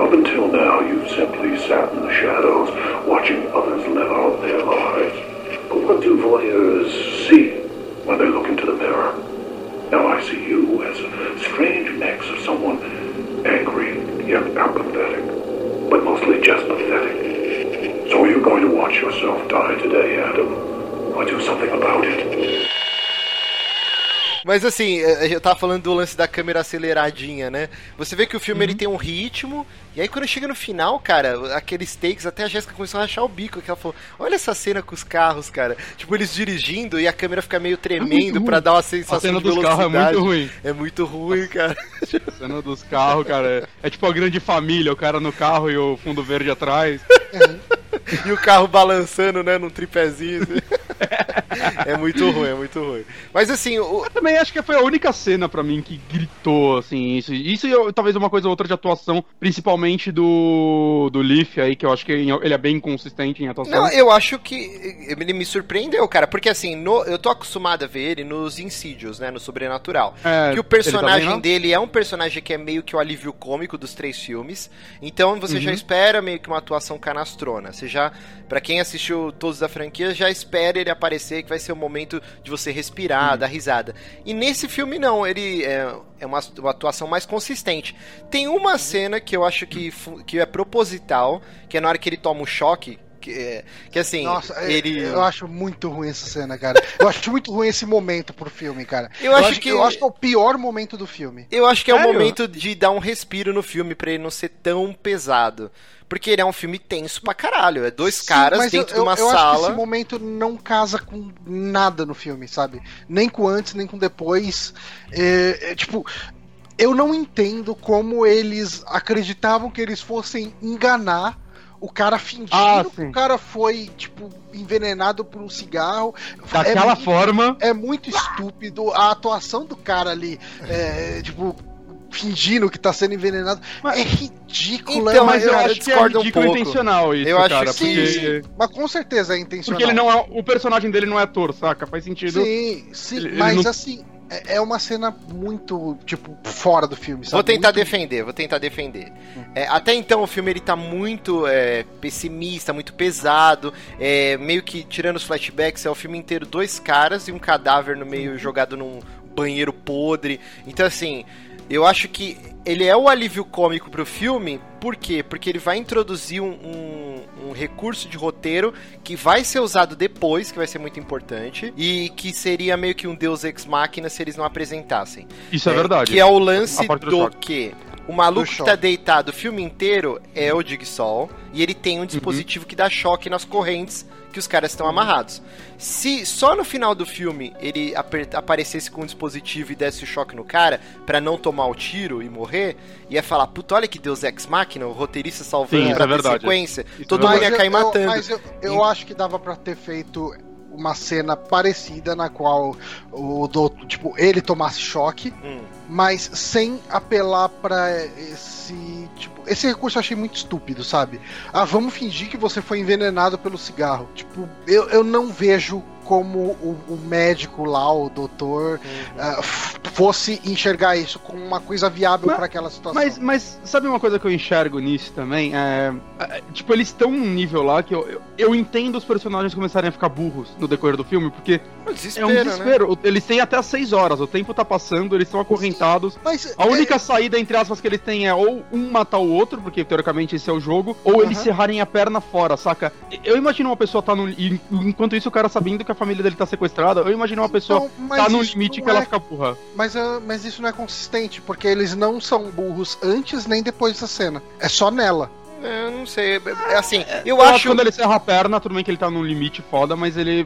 Up until now, you've simply sat in the shadows, watching others live out their lives. But what do voyeurs see when they look into the mirror? Now I see you as a strange mix of someone angry yet apathetic, but mostly just pathetic. So are you going to watch yourself die today, Adam? Or do something about it? Mas assim, é, eu tava falando do lance da câmera aceleradinha, né? Você vê que o filme Uhum. ele tem um ritmo, e aí quando chega no final, cara, aqueles takes, até a Jéssica começou a rachar o bico, que ela falou, olha essa cena com os carros, cara. Tipo, eles dirigindo e a câmera fica meio tremendo ruim. pra dar uma A sensação cena de dos carros é velocidade. muito ruim. É muito ruim, cara. A cena dos carros, cara, é, é tipo a grande família, o cara no carro e o fundo verde atrás. E o carro balançando, né, num tripézinho. assim. é muito ruim, é muito ruim. Mas assim, o, Eu também acho que foi a única cena pra mim que gritou, assim, isso. Isso e eu- talvez uma coisa ou outra de atuação, principalmente do, do Leaf aí, que eu acho que ele é bem consistente em atuação. Não, eu acho que ele me surpreendeu, cara, porque assim, no- eu tô acostumado a ver ele nos Insidious, né, no Sobrenatural. É, que o personagem não? dele é um personagem que é meio que o alívio cômico dos três filmes. Então você já Uhum. espera meio que uma atuação canastrona. Você já, Pra quem assistiu todos da franquia, já espera ele aparecer, que vai ser o momento de você respirar, dar risada. E nesse filme não, ele é, é uma, uma atuação mais consistente. Tem uma cena que eu acho que, que é proposital, que é na hora que ele toma um choque. Que, é- que assim, Nossa, é- ele. eu acho muito ruim essa cena, cara. Eu acho muito ruim esse momento pro filme, cara. Eu acho que- eu acho que é o pior momento do filme. Eu acho que é o Sério? momento de dar um respiro no filme pra ele não ser tão pesado. Porque ele é um filme tenso pra caralho. É dois Sim, caras dentro eu, de uma eu, eu acho que sala. esse momento não casa com nada no filme, sabe? Nem com antes, nem com depois. É, é, tipo, eu não entendo como eles acreditavam que eles fossem enganar o cara fingindo Ah, que o cara foi, tipo, envenenado por um cigarro. Daquela é muito- forma. É muito estúpido. A atuação do cara ali, é, tipo, fingindo que tá sendo envenenado, Mas- é ridícula. Então, é Mas eu cara, acho que é um ridículo pouco. intencional isso, Eu acho cara. que Sim, porque... sim. Mas com certeza é intencional. Porque ele não é. O personagem dele não é ator, saca? Faz sentido. Sim, sim, Ele- ele mas não- assim, é é uma cena muito, tipo, fora do filme, sabe? Vou tentar Muito- defender, vou tentar defender. É, até então o filme ele tá muito é, pessimista, muito pesado, é, meio que tirando os flashbacks, é o filme inteiro dois caras e um cadáver no meio jogado num banheiro podre. Então assim, eu acho que ele é o alívio cômico pro filme, por quê? Porque ele vai introduzir um, um- um recurso de roteiro que vai ser usado depois, que vai ser muito importante, e que seria meio que um deus ex machina se eles não apresentassem. Isso é, verdade. Que é o lance do do, que o maluco que tá deitado o filme inteiro é o Jigsaw e ele tem um dispositivo que dá choque nas correntes que os caras estão amarrados. Se só no final do filme ele aparecesse com um dispositivo e desse o choque no cara pra não tomar o tiro e morrer, ia falar, puta, olha que Deus Ex Machina, o roteirista salvando Sim, pra é ter verdade. sequência, Isso todo é mundo Mas ia cair eu- matando. Eu, mas eu, eu acho que dava pra ter feito uma cena parecida na qual o doutor, tipo, ele tomasse choque, Hum. Mas sem apelar pra esse, tipo, esse recurso eu achei muito estúpido, sabe? Ah, vamos fingir que você foi envenenado pelo cigarro. Tipo, eu, eu não vejo como o, o médico lá, o doutor, Uhum. f- fosse enxergar isso como uma coisa viável para aquela situação. Mas, mas sabe uma coisa que eu enxergo nisso também? É, é, tipo, eles estão num nível lá que eu, eu, eu entendo os personagens começarem a ficar burros no decorrer do filme, porque Um é desespero, um né? desespero. O- Eles têm até as 6 horas, o tempo tá passando, eles estão acorrentados. Mas, A única saída, entre aspas, que eles têm é ou um matar o outro, porque teoricamente esse é o jogo, ou eles Aham. serrarem a perna fora, saca? Eu imagino uma pessoa tá no. Enquanto isso, o cara sabendo que a família dele tá sequestrada, eu imagino uma pessoa Então, tá no limite que ela é- fica burra. Mas, ah, mas isso não é consistente, porque eles não são burros antes nem depois da cena. É só nela. É, Eu não sei. É assim, eu, Eu acho acho. que quando ele serra a perna, tudo bem que ele tá num limite foda, mas ele.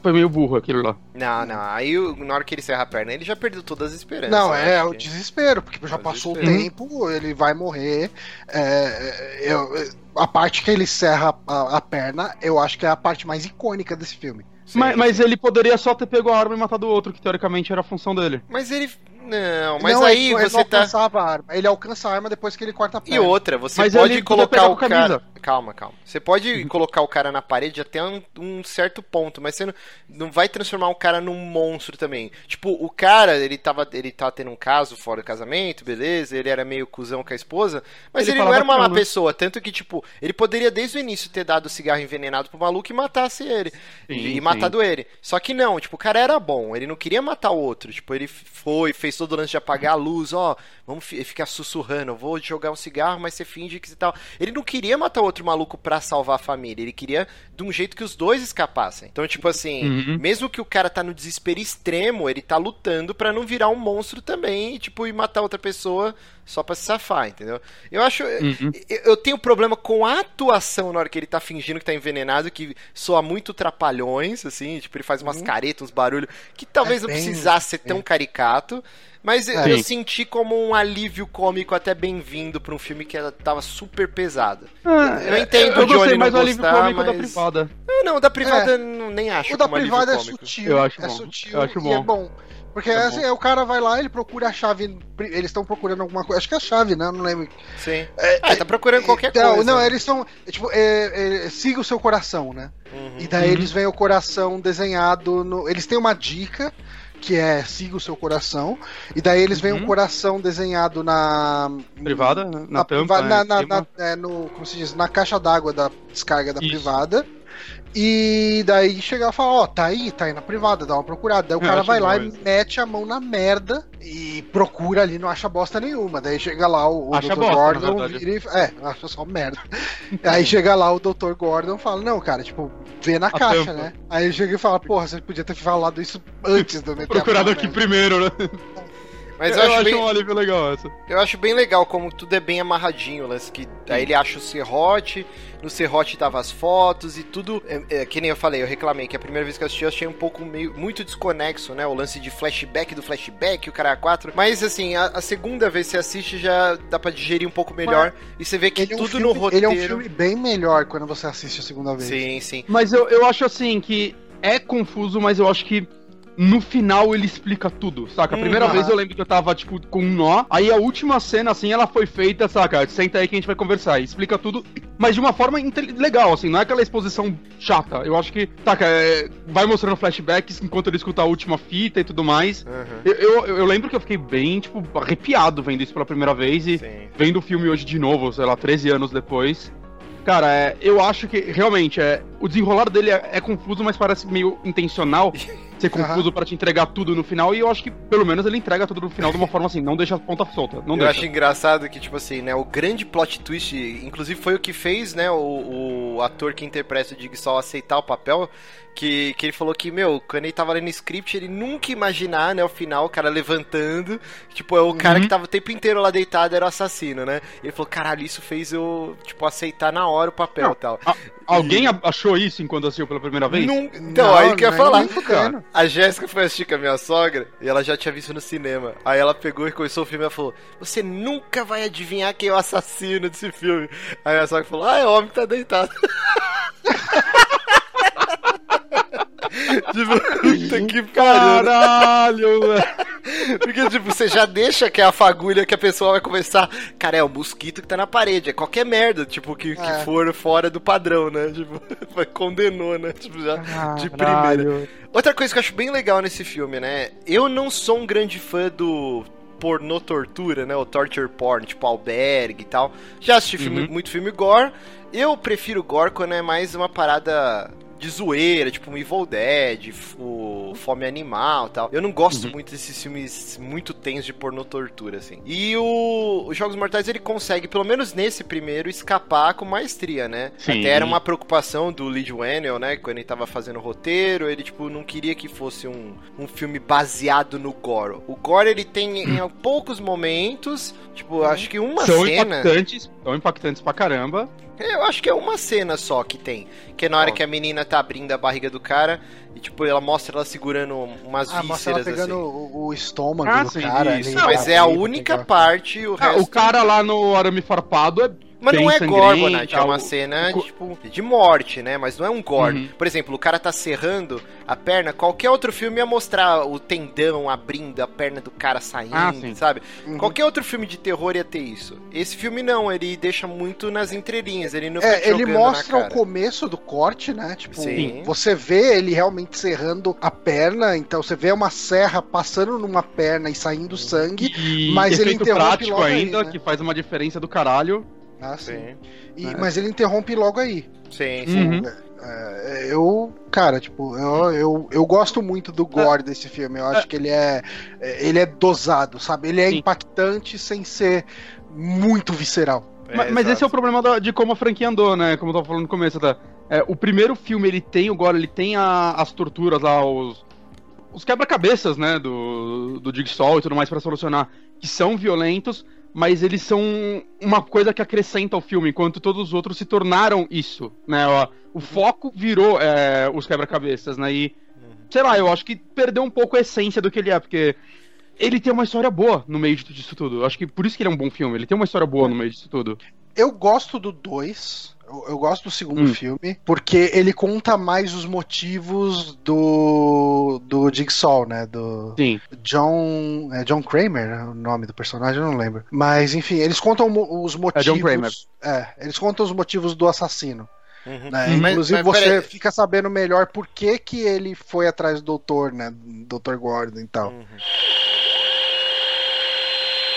É, Foi meio burro aquilo lá. Não, não. Aí na hora que ele serra a perna, ele já perdeu todas as esperanças. Não, é acho o desespero, porque já É o passou o desespero. tempo, ele vai morrer. É, eu- a parte que ele serra a, a perna, eu acho que é a parte mais icônica desse filme. Sim, Mas, mas ele poderia só ter pego a arma e matado o outro, que teoricamente era a função dele. Mas ele. Não, mas não, aí ele, ele você não tá. alcançava a arma. Ele alcança a arma depois que ele corta a E perna. outra, você Mas pode ele colocar o com camisa. Calma, calma. Você pode colocar o cara na parede até um, um certo ponto, mas você não, não vai transformar o cara num monstro também. Tipo, o cara, ele tava, ele tava tendo um caso fora do casamento, beleza, ele era meio cuzão com a esposa, mas Ele ele, não era uma má pessoa. Tanto que, tipo, ele poderia desde o início ter dado cigarro envenenado pro maluco e matasse ele. Sim, e sim. matado ele. Só que não, tipo, o cara era bom, ele não queria matar o outro. Tipo, ele foi, fez todo o lance de apagar a luz, ó, vamos fi- ficar sussurrando, vou jogar um cigarro, mas você finge que você tal. Ele não queria matar o outro maluco pra salvar a família, ele queria de um jeito que os dois escapassem. Então, tipo assim, Uhum. mesmo que o cara tá no desespero extremo, ele tá lutando pra não virar um monstro também, e, tipo, e matar outra pessoa só pra se safar, entendeu? Eu acho. Uhum. Eu, eu tenho problema com a atuação na hora que ele tá fingindo que tá envenenado, que soa muito trapalhões, assim, tipo, ele faz umas caretas, uns barulhos, que talvez É não bem- precisasse ser tão caricato. Mas eu, É. eu Sim. senti como um alívio cômico até bem-vindo pra um filme que ela tava super pesado. Ah, Eu entendo eu o Johnny gostei não mais do alívio gostar, cômico da privada. Não, não, o da privada não, nem acho É. O da privada é sutil. Eu acho é bom. sutil Eu acho e é bom. bom. Porque É assim, bom. o cara vai lá, ele procura a chave. Eles estão procurando alguma coisa. Acho que é a chave, né? Não lembro. Sim. ah, tá procurando qualquer Não, coisa. Não, eles estão. é, Tipo, é, é, siga o seu coração, né? Uhum. E daí Uhum. eles veem o coração desenhado no. Eles têm uma dica que é siga o seu coração. E daí eles veem Uhum. um coração desenhado na. Privada, né? na, na, tampa, né, na, na- na- é, no, como se diz, na caixa d'água da descarga da Isso. privada. E daí chegar e falar, ó, tá aí, tá aí na privada, dá uma procurada. Daí o Eu cara vai lá e mete a mão na merda e procura ali, não acha bosta nenhuma. Daí chega lá o, o Acha Dr. bosta, Gordon vira e, É, acha só merda. aí chega lá o Dr. Gordon e fala, não, cara, tipo, vê na caixa, tampa. né? Aí ele chega e fala, porra, você podia ter falado isso antes eu meter a Procurado aqui na merda." primeiro, né? Mas eu, eu, acho acho bem, um alívio legal essa. eu acho bem legal como tudo é bem amarradinho, o lance que aí ele acha o serrote, no serrote tava as fotos e tudo, é, é, que nem eu falei, eu reclamei que a primeira vez que eu assisti eu achei um pouco meio, muito desconexo, né, o lance de flashback do flashback, o cara 4, mas assim, a, a segunda vez que você assiste já dá pra digerir um pouco melhor e você vê que Ele é, um tudo filme, no roteiro... ele é um filme bem melhor quando você assiste a segunda vez. Sim, sim. Mas eu, eu acho assim que é confuso, mas eu acho que no final ele explica tudo, saca? A primeira Uhum. vez eu lembro que eu tava, tipo, com um nó. Aí a última cena, assim, ela foi feita, saca? Senta aí que a gente vai conversar. E explica tudo, mas de uma forma legal, assim, não é aquela exposição chata. Eu acho que, saca, é, vai mostrando flashbacks enquanto ele escuta a última fita e tudo mais. Uhum. Eu, eu, eu lembro que eu fiquei bem, tipo, arrepiado vendo isso pela primeira vez e Sim. vendo o filme hoje de novo, sei lá, 13 anos depois. Cara, é, eu acho que realmente é, o desenrolar dele é, é confuso, mas parece meio intencional ser confuso pra te entregar tudo no final. E eu acho que pelo menos ele entrega tudo no final de uma forma assim, não deixa a ponta solta. Não eu deixa. acho engraçado que, tipo assim, né, o grande plot twist, inclusive foi o que fez, né, o, o ator que interpreta o Jigsaw aceitar o papel, que, que ele falou que, meu, quando ele tava lendo o script, ele nunca imaginar, né, o final, o cara levantando, tipo, é o cara Uhum. que tava o tempo inteiro lá deitado era o assassino, né? Ele falou, caralho, isso fez eu, tipo, aceitar na hora o papel Não, e tal. A- alguém achou isso enquanto assistiu pela primeira vez? Nun- Então, Não, aí que eu ia falar. A Jéssica foi assistir com a minha sogra e ela já tinha visto no cinema. Aí ela pegou e começou o filme e falou: Você nunca vai adivinhar quem é o assassino desse filme. Aí a sogra falou: Ah, é o homem que tá deitado. tipo, puta que pariu. Caralho, velho. Porque, tipo, você já deixa que é a fagulha que a pessoa vai começar. Cara, é o mosquito que tá na parede. É qualquer merda, tipo, que, que É. for fora do padrão, né? Tipo, condenou, né? Tipo, já de primeira. Caralho. Outra coisa que eu acho bem legal nesse filme, né? Eu não sou um grande fã do pornô tortura, né? O torture porn, tipo albergue e tal. Já assisti filme- Uhum. muito filme gore. Eu prefiro gore quando é mais uma parada de zoeira, tipo um Evil Dead, o Fome Animal e tal. Eu não gosto Uhum. muito desses filmes muito tensos de pornô tortura, assim. E o, os Jogos Mortais, ele consegue, pelo menos nesse primeiro, escapar com maestria, né? Sim. Até era uma preocupação do Lee Whannell, né? Quando ele tava fazendo o roteiro, ele, tipo, não queria que fosse um, um filme baseado no gore. O gore, ele tem em poucos momentos, tipo, acho que uma São cena... impactantes, são impactantes pra caramba. Eu acho que é uma cena só que tem. Que é na hora Ó. que a menina tá abrindo a barriga do cara e, tipo, ela mostra ela segurando umas Ah, mostra ela vísceras pegando assim. o, o estômago Ah, do sim, cara. isso. ali, Não, mas é a única pegar. parte, o Ah, resto... o cara lá no arame farpado é Mas não é gore, sangrento, Bonatti, é uma cena, tipo, de morte, né? Mas não é um gore. Uhum. Por exemplo, o cara tá serrando a perna, qualquer outro filme ia mostrar o tendão abrindo, a perna do cara saindo, Ah, sabe? Uhum. Qualquer outro filme de terror ia ter isso. Esse filme não, ele deixa muito nas entrelinhas, ele não fica É, ele mostra na o começo do corte, né? Tipo, Sim. você vê ele realmente serrando a perna, então você vê uma serra passando numa perna e saindo sangue. E Mas ele efeito interrompe prático logo aí, ainda, né? que faz uma diferença do caralho. Ah, sim. Sim, E- É. Mas ele interrompe logo aí. sim, sim. Uhum. É, eu, cara, tipo, eu, eu, eu gosto muito do gore desse filme. Eu acho que ele é, é, ele é dosado, sabe? Ele é Sim. impactante sem ser muito visceral. Ma- mas esse é o problema da- de como a franquia andou, né? Como eu tava falando no começo até. É, o primeiro filme, ele tem o gore, ele tem a- as torturas lá, os, os quebra-cabeças, né? Do, do Jigsaw e tudo mais pra solucionar, que são violentos, mas eles são uma coisa que acrescenta ao filme, enquanto todos os outros se tornaram isso, né? O foco virou é, os quebra-cabeças, né? E, sei lá, eu acho que perdeu um pouco a essência do que ele é, porque ele tem uma história boa no meio disso tudo. Eu acho que por isso que ele é um bom filme, ele tem uma história boa no meio disso tudo. Eu gosto do 2. Eu, eu gosto do segundo Hum. filme, porque ele conta mais os motivos do do Jigsaw, né? Do Sim. John. É John Kramer né, o nome do personagem, eu não lembro. Mas, enfim, eles contam os motivos. John Kramer. É, eles contam os motivos do assassino. Uhum. né? Uhum. Mas- Inclusive, mas você peraí. fica sabendo melhor por que, que ele foi atrás do doutor, né? Dr. Gordon e tal. Uhum.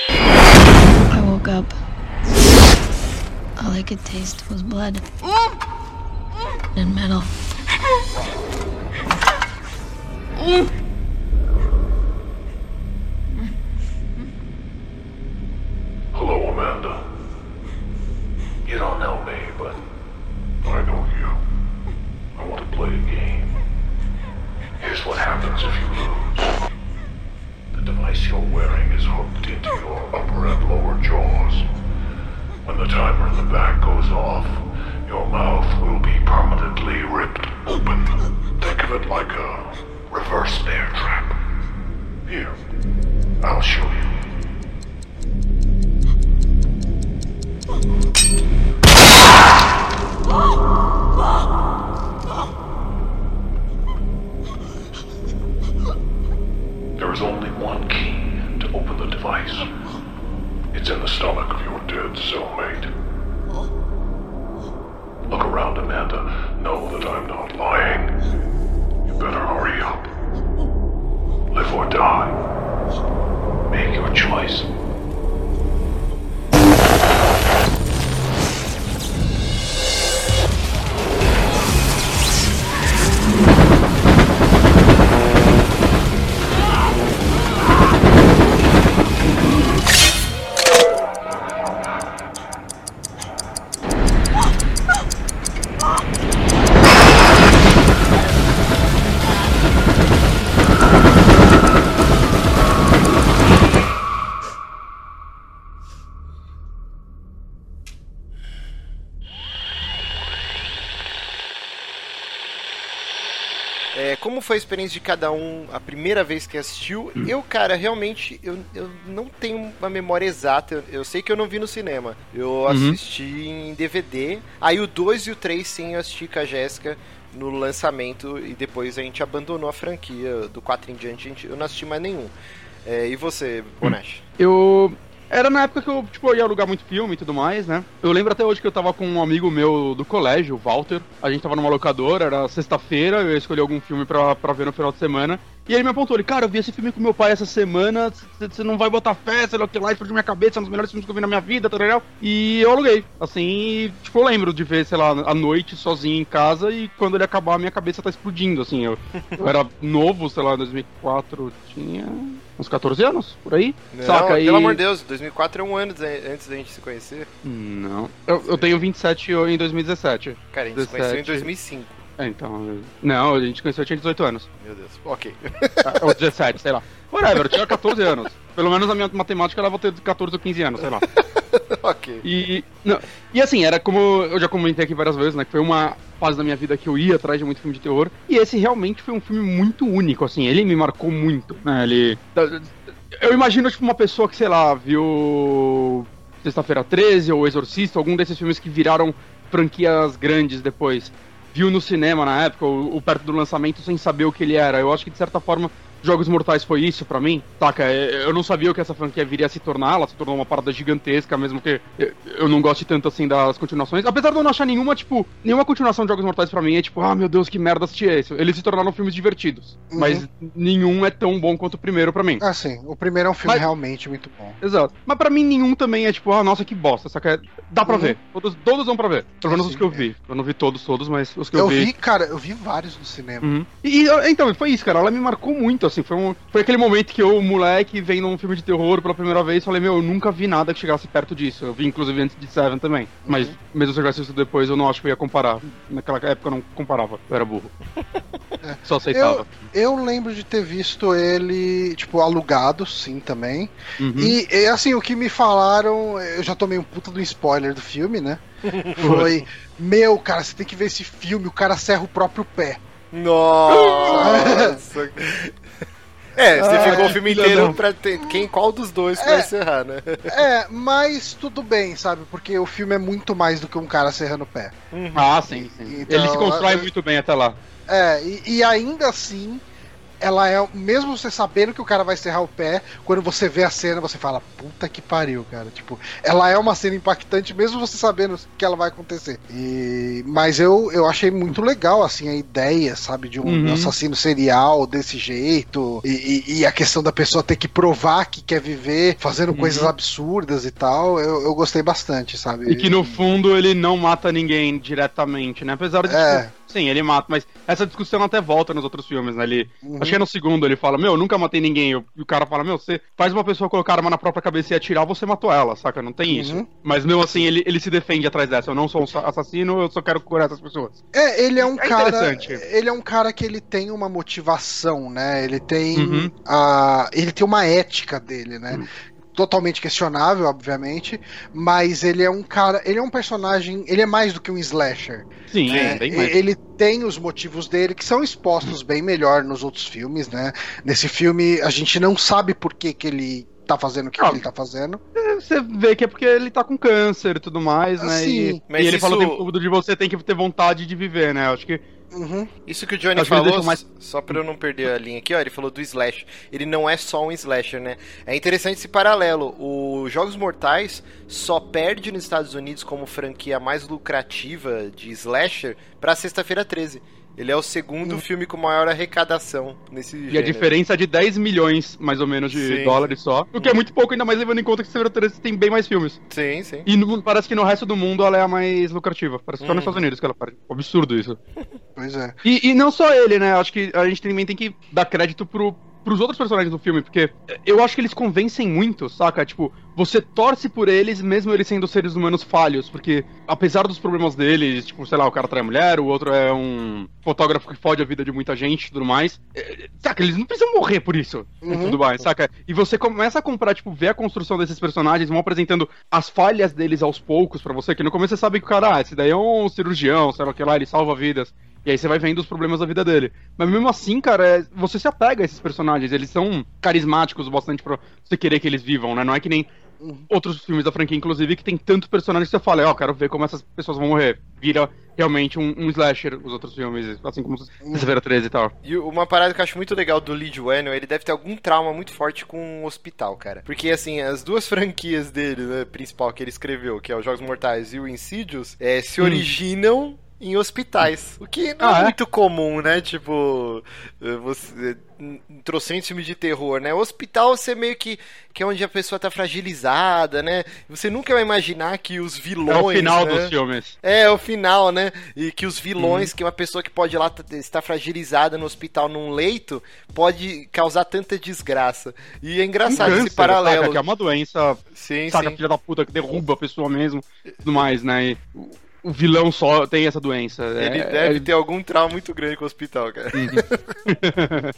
I woke up. All I could taste was blood mm. and metal. Hello, Amanda. You don't know me, but I know you. I want to play a game. Here's what happens if you lose. The device you're wearing is hooked into your upper and lower jaws. When the timer in the back goes off, your mouth will be permanently ripped open. Think of it like a reverse bear trap. Here, I'll show you. Foi a experiência de cada um a primeira vez que assistiu? Eu, cara, realmente, eu, eu não tenho uma memória exata. Eu, eu sei que eu não vi no cinema. Eu assisti em DVD. Aí o 2 e o 3, sim, eu assisti com a Jéssica no lançamento. E depois a gente abandonou a franquia. Do 4 em diante, a gente, eu não assisti mais nenhum. É, e você, Bonash? Eu. Era na época que eu, tipo, eu ia alugar muito filme e tudo mais, né? Eu lembro até hoje que eu tava com um amigo meu do colégio, o Walter. A gente tava numa locadora, era sexta-feira, eu escolhi algum filme pra, ver no final de semana. E ele me apontou, ele, cara, eu vi esse filme com meu pai essa semana, você não vai botar fé, sei lá o que lá, explodiu minha cabeça, é um dos melhores filmes que eu vi na minha vida, tá legal? E eu aluguei. Assim, tipo, eu lembro de ver, sei lá, à noite, sozinho em casa, e quando ele acabar, minha cabeça tá explodindo, assim. Eu, eu era novo, sei lá, em 2004, tinha uns 14 anos, por aí. Não, Saca? pelo e... amor de Deus, 2004 é um ano antes da gente se conhecer. Não. Eu, eu tenho 27 em 2017. Cara, a gente se conheceu em 17. 2005. É, então. Não, a gente conheceu, eu tinha 18 anos. Meu Deus. Ok. Ah, Ou 17, sei lá. Whatever, eu tinha 14 anos. Pelo menos a minha matemática ela vai ter 14 ou 15 anos, sei lá. ok. E, não, e assim, era como eu já comentei aqui várias vezes, né? Que foi uma fase da minha vida que eu ia atrás de muito filme de terror. E esse realmente foi um filme muito único, assim. Ele me marcou muito, né? Ele. Eu imagino, tipo, uma pessoa que, sei lá, viu. Sexta-feira 13 ou Exorcista, algum desses filmes que viraram franquias grandes depois. Viu no cinema na época, ou, ou perto do lançamento, sem saber o que ele era. Eu acho que, de certa forma, Jogos Mortais foi isso pra mim, saca? É, Eu não sabia o que essa franquia viria a se tornar, ela se tornou uma parada gigantesca, mesmo que eu- eu não goste tanto assim das continuações. Apesar de eu não achar nenhuma, tipo, nenhuma continuação de Jogos Mortais pra mim é tipo, ah meu Deus, que merda assistir esse. Eles se tornaram filmes divertidos, Uhum. mas nenhum é tão bom quanto o primeiro pra mim. Ah, sim. O primeiro é um filme Mas- realmente muito bom. Exato. Mas pra mim nenhum também é tipo, ah, nossa, que bosta, saca? Dá pra Uhum. ver. Todos, todos dão pra ver. Pelo menos os que eu é. vi. Eu não vi todos, todos, mas os que eu, Eu vi, cara, eu vi vários no cinema. Uhum. E, e, então, foi isso, cara. Ela me marcou muito, assim. Foi, um, foi aquele momento que eu, moleque, vendo um filme de terror pela primeira vez, falei, meu, eu nunca vi nada que chegasse perto disso. Eu vi, inclusive, antes de Seven também. Mas, mesmo se eu tivesse visto depois, eu não acho que eu ia comparar. Naquela época eu não comparava. Eu era burro. Só aceitava. Eu lembro de ter visto ele, tipo, alugado, sim, também. Uhum. E, e, assim, o que me falaram, eu já tomei um puta do spoiler do filme, né? Foi, meu, cara, você tem que ver esse filme, o cara serra o próprio pé. Nossa. É, você Ah, ficou o filme inteiro da- pra ter. Quem, qual dos dois É. vai encerrar, né? É, mas tudo bem, sabe? Porque o filme é muito mais do que um cara serrando o pé. Ah, sim, sim. Então, Ele se constrói é- muito bem até lá. É, e, e ainda assim, ela é. Mesmo você sabendo que o cara vai serrar o pé, quando você vê a cena, você fala, puta que pariu, cara. Tipo, ela é uma cena impactante, mesmo você sabendo que ela vai acontecer. E, mas eu, eu achei muito legal, assim, a ideia, sabe, de um Uhum. assassino serial desse jeito. E, e- e a questão da pessoa ter que provar que quer viver fazendo Uhum. coisas absurdas e tal. Eu, eu gostei bastante, sabe? E que no fundo ele não mata ninguém diretamente, né? Apesar de. É. tipo, sim, ele mata, mas essa discussão até volta nos outros filmes, né? Ele, Uhum. Acho é no segundo, ele fala, meu, eu nunca matei ninguém. E o- o cara fala, meu, você faz uma pessoa colocar arma na própria cabeça e atirar, você matou ela, saca? Não tem isso. Uhum. Mas mesmo assim, ele, ele se defende atrás dessa. Eu não sou um sa- assassino, eu só quero curar essas pessoas. É, ele é um É cara. interessante. Ele é um cara que ele tem uma motivação, né? Ele tem Uhum. a. Ele tem uma ética dele, né? Uhum. Totalmente questionável, obviamente, mas ele é um cara, ele é um personagem, ele é mais do que um slasher. Sim, né? bem mais. Ele tem os motivos dele que são expostos bem melhor nos outros filmes, né? Nesse filme a gente não sabe por que, que ele tá fazendo o que, Ah, que ele tá fazendo. Você vê que é porque ele tá com câncer e tudo mais, né? Sim. E, Mas e ele fala o isso- tempo todo de você tem que ter vontade de viver, né? Acho que. Uhum. Isso que o Johnny falou, mais- só pra eu não perder a linha aqui, ó, ele falou do slash. Ele não é só um slasher, né? É interessante esse paralelo. O Jogos Mortais só perde nos Estados Unidos como franquia mais lucrativa de slasher pra Sexta-feira 13. Ele é o segundo filme com maior arrecadação nesse E a diferença é de 10 milhões, mais ou menos, de Sim. dólares só. O que é muito pouco, ainda mais levando em conta que Severo 13 tem bem mais filmes. Sim, sim. E no- parece que no resto do mundo ela é a mais lucrativa. Parece que só nos Estados Unidos que ela faz. Absurdo isso. Pois é. E, e não só ele, né? Acho que a gente também tem que dar crédito pro, pros outros personagens do filme, porque eu acho que eles convencem muito, saca? Tipo, você torce por eles, mesmo eles sendo seres humanos falhos, porque apesar dos problemas deles, tipo, sei lá, o cara trai mulher, o outro é um fotógrafo que fode a vida de muita gente e tudo mais, é, saca? Eles não precisam morrer por isso e Uhum. tudo mais, saca? E você começa a comprar, tipo, ver a construção desses personagens, vão apresentando as falhas deles aos poucos pra você, que no começo você sabe que o cara, ah, esse daí é um cirurgião, sei lá o que lá, ele salva vidas. E aí você vai vendo os problemas da vida dele. Mas mesmo assim, cara, é- você se apega a esses personagens. Eles são carismáticos o bastante pra você querer que eles vivam, né? Não é que nem outros filmes da franquia, inclusive, que tem tantos personagens que você fala, ó, quero ver como essas pessoas vão morrer. Vira realmente um, um slasher, os outros filmes, assim como Sexta-feira 13 e tal. E uma parada que eu acho muito legal do Lee Whannell, ele deve ter algum trauma muito forte com o hospital, cara. Porque, assim, as duas franquias dele, né, principal que ele escreveu, que é os Jogos Mortais e o Insidious, é, se originam em hospitais. O que não Ah, é, é? muito comum, né? Tipo, eh, você trouxe filme de terror, né? O hospital você meio que que é onde a pessoa tá fragilizada, né? Você nunca vai imaginar que os É vilões, o final né? dos filmes. É, o final, né? E que os vilões, Uhum. que uma pessoa que pode ir lá estar fragilizada no hospital num leito, pode causar tanta desgraça. E é engraçado Um esse câncer, paralelo. saca? Que é uma doença, Sim, saca, sim. filha da puta, que derruba a pessoa mesmo e tudo mais, né? E o- vilão só tem essa doença. Ele é, deve é- ter algum trauma muito grande com o hospital, cara.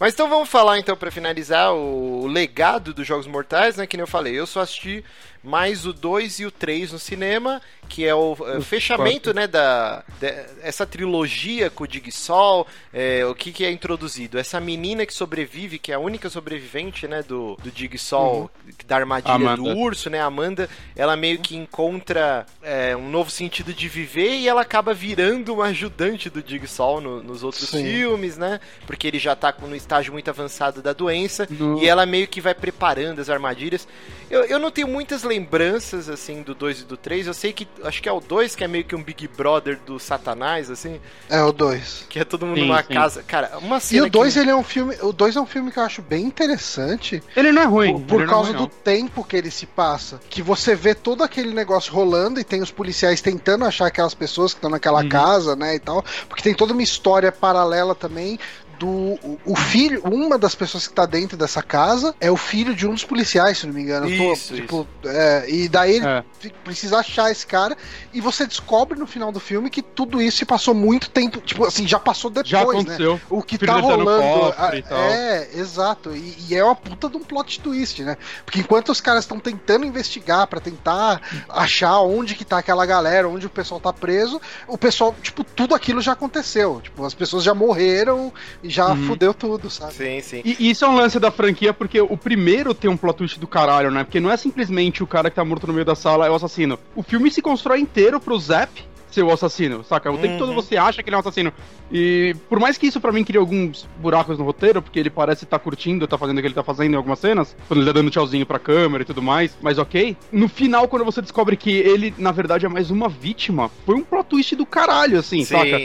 Mas então vamos falar então pra finalizar o legado dos Jogos Mortais, né? Que nem eu falei, eu só assisti mais o 2 e o 3 no cinema, que é o eh, fechamento, né, da, de- essa trilogia com o Digsol, é, o que, que é introduzido? Essa menina que sobrevive, que é a única sobrevivente, né, do, do Digsol, da armadilha Amanda. do urso, né, Amanda, ela meio que encontra é, um novo sentido de viver e ela acaba virando uma ajudante do Digsol no- nos outros Sim. filmes, né, porque ele já tá no estágio muito avançado da doença No- e ela meio que vai preparando as armadilhas. Eu, eu não tenho muitas lembranças, assim, do 2 e do 3, eu sei que, acho que é o 2 que é meio que um Big Brother do satanás, assim, É o 2. que é todo mundo Sim, numa sim. casa, cara, uma E cena o 2 que... ele é um filme, o 2 é um filme que eu acho bem interessante, Ele não é ruim. por, por é causa ruim, do não. tempo que ele se passa. Que você vê todo aquele negócio rolando e tem os policiais tentando achar aquelas pessoas que estão naquela Uhum. casa, né, e tal. Porque tem toda uma história paralela também do o, filho, uma das pessoas que tá dentro dessa casa é o filho de um dos policiais, se não me engano. Eu tô, Isso, tipo, é, e daí ele É. precisa achar esse cara e você descobre no final do filme que tudo isso se passou muito tempo, tipo assim, já passou depois, Já né? aconteceu. O que O tá tá rolando. é, exato. E, e é uma puta de um plot twist, né? Porque enquanto os caras estão tentando investigar pra tentar achar onde que tá aquela galera, onde o pessoal tá preso, o pessoal, tipo, tudo aquilo já aconteceu. Tipo, as pessoas já morreram e já Uhum. fudeu tudo, sabe? Sim, sim. E isso é um lance da franquia, porque o primeiro tem um plot twist do caralho, né? Porque não é simplesmente o cara que tá morto no meio da sala é o assassino. O filme se constrói inteiro pro Zap ser o assassino, saca? O tempo Uhum. todo você acha que ele é um assassino. E por mais que isso pra mim crie alguns buracos no roteiro, porque ele parece estar curtindo, tá fazendo o que ele tá fazendo em algumas cenas, quando ele tá dando tchauzinho pra câmera e tudo mais, mas ok. No final, quando você descobre que ele, na verdade, é mais uma vítima, foi um plot twist do caralho, assim, saca?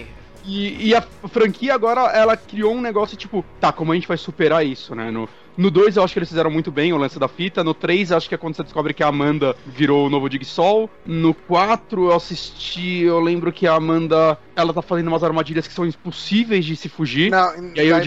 E, e a franquia agora, ela criou um negócio tipo, tá, como a gente vai superar isso, né? No, no 2 eu acho que eles fizeram muito bem o lance da fita. No 3 acho que é quando você descobre que a Amanda virou o novo Digsol. No 4 eu assisti, eu lembro que a Amanda, ela tá fazendo umas armadilhas que são impossíveis de se fugir. Não, E aí o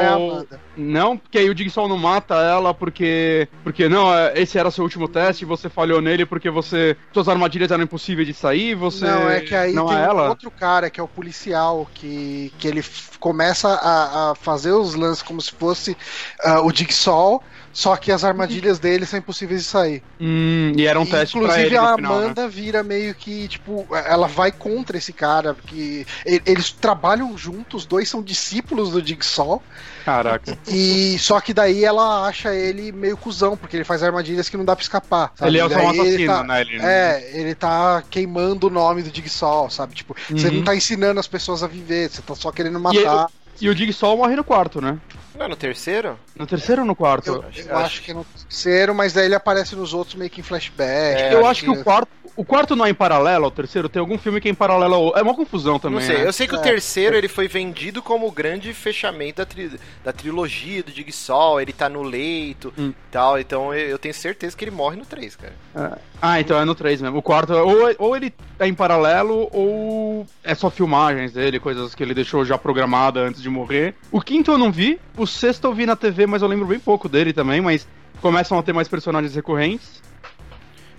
é a Amanda. Não, porque aí o Digsol não mata ela porque. Porque não, é, esse era seu último teste, você falhou nele porque você. Suas armadilhas eram impossíveis de sair, você. Não, é que aí não tem é ela? outro cara que é o policial que, que ele começa a, a fazer os lances como se fosse ah, o Jigsaw, só que as armadilhas dele são impossíveis de sair. Hum, e era um teste pra Inclusive ele a no final, né? Amanda vira meio que, tipo, ela vai contra esse cara, porque eles trabalham juntos, os dois são discípulos do Jigsaw, Caraca. e só que daí ela acha ele meio cuzão, porque ele faz armadilhas que não dá pra escapar. sabe? Ele é só um Daí ele assassino, tá- né? Ele... É, ele tá queimando o nome do Jigsaw, sabe? Tipo, você Uhum. não tá ensinando as pessoas a viver, você tá só querendo matar. E o Jigsaw morre no quarto, né? Não é no terceiro? No terceiro ou no quarto? Eu, acho- eu acho que é no terceiro, mas daí ele aparece nos outros meio que em flashback. É, eu acho que o quarto. O quarto não é em paralelo ao terceiro, tem algum filme que é em paralelo ao. É uma confusão também. Não sei, né? eu sei que o É. terceiro ele foi vendido como o grande fechamento da, tri- da trilogia do Jigsaw, ele tá no leito Hum. e tal, então eu eu tenho certeza que ele morre no 3, cara. Ah, então é no 3 mesmo. O quarto, ou, ou ele é em paralelo, ou é só filmagens dele, coisas que ele deixou já programada antes de morrer. O quinto eu não vi, o sexto eu vi na TV, mas eu lembro bem pouco dele também, mas começam a ter mais personagens recorrentes.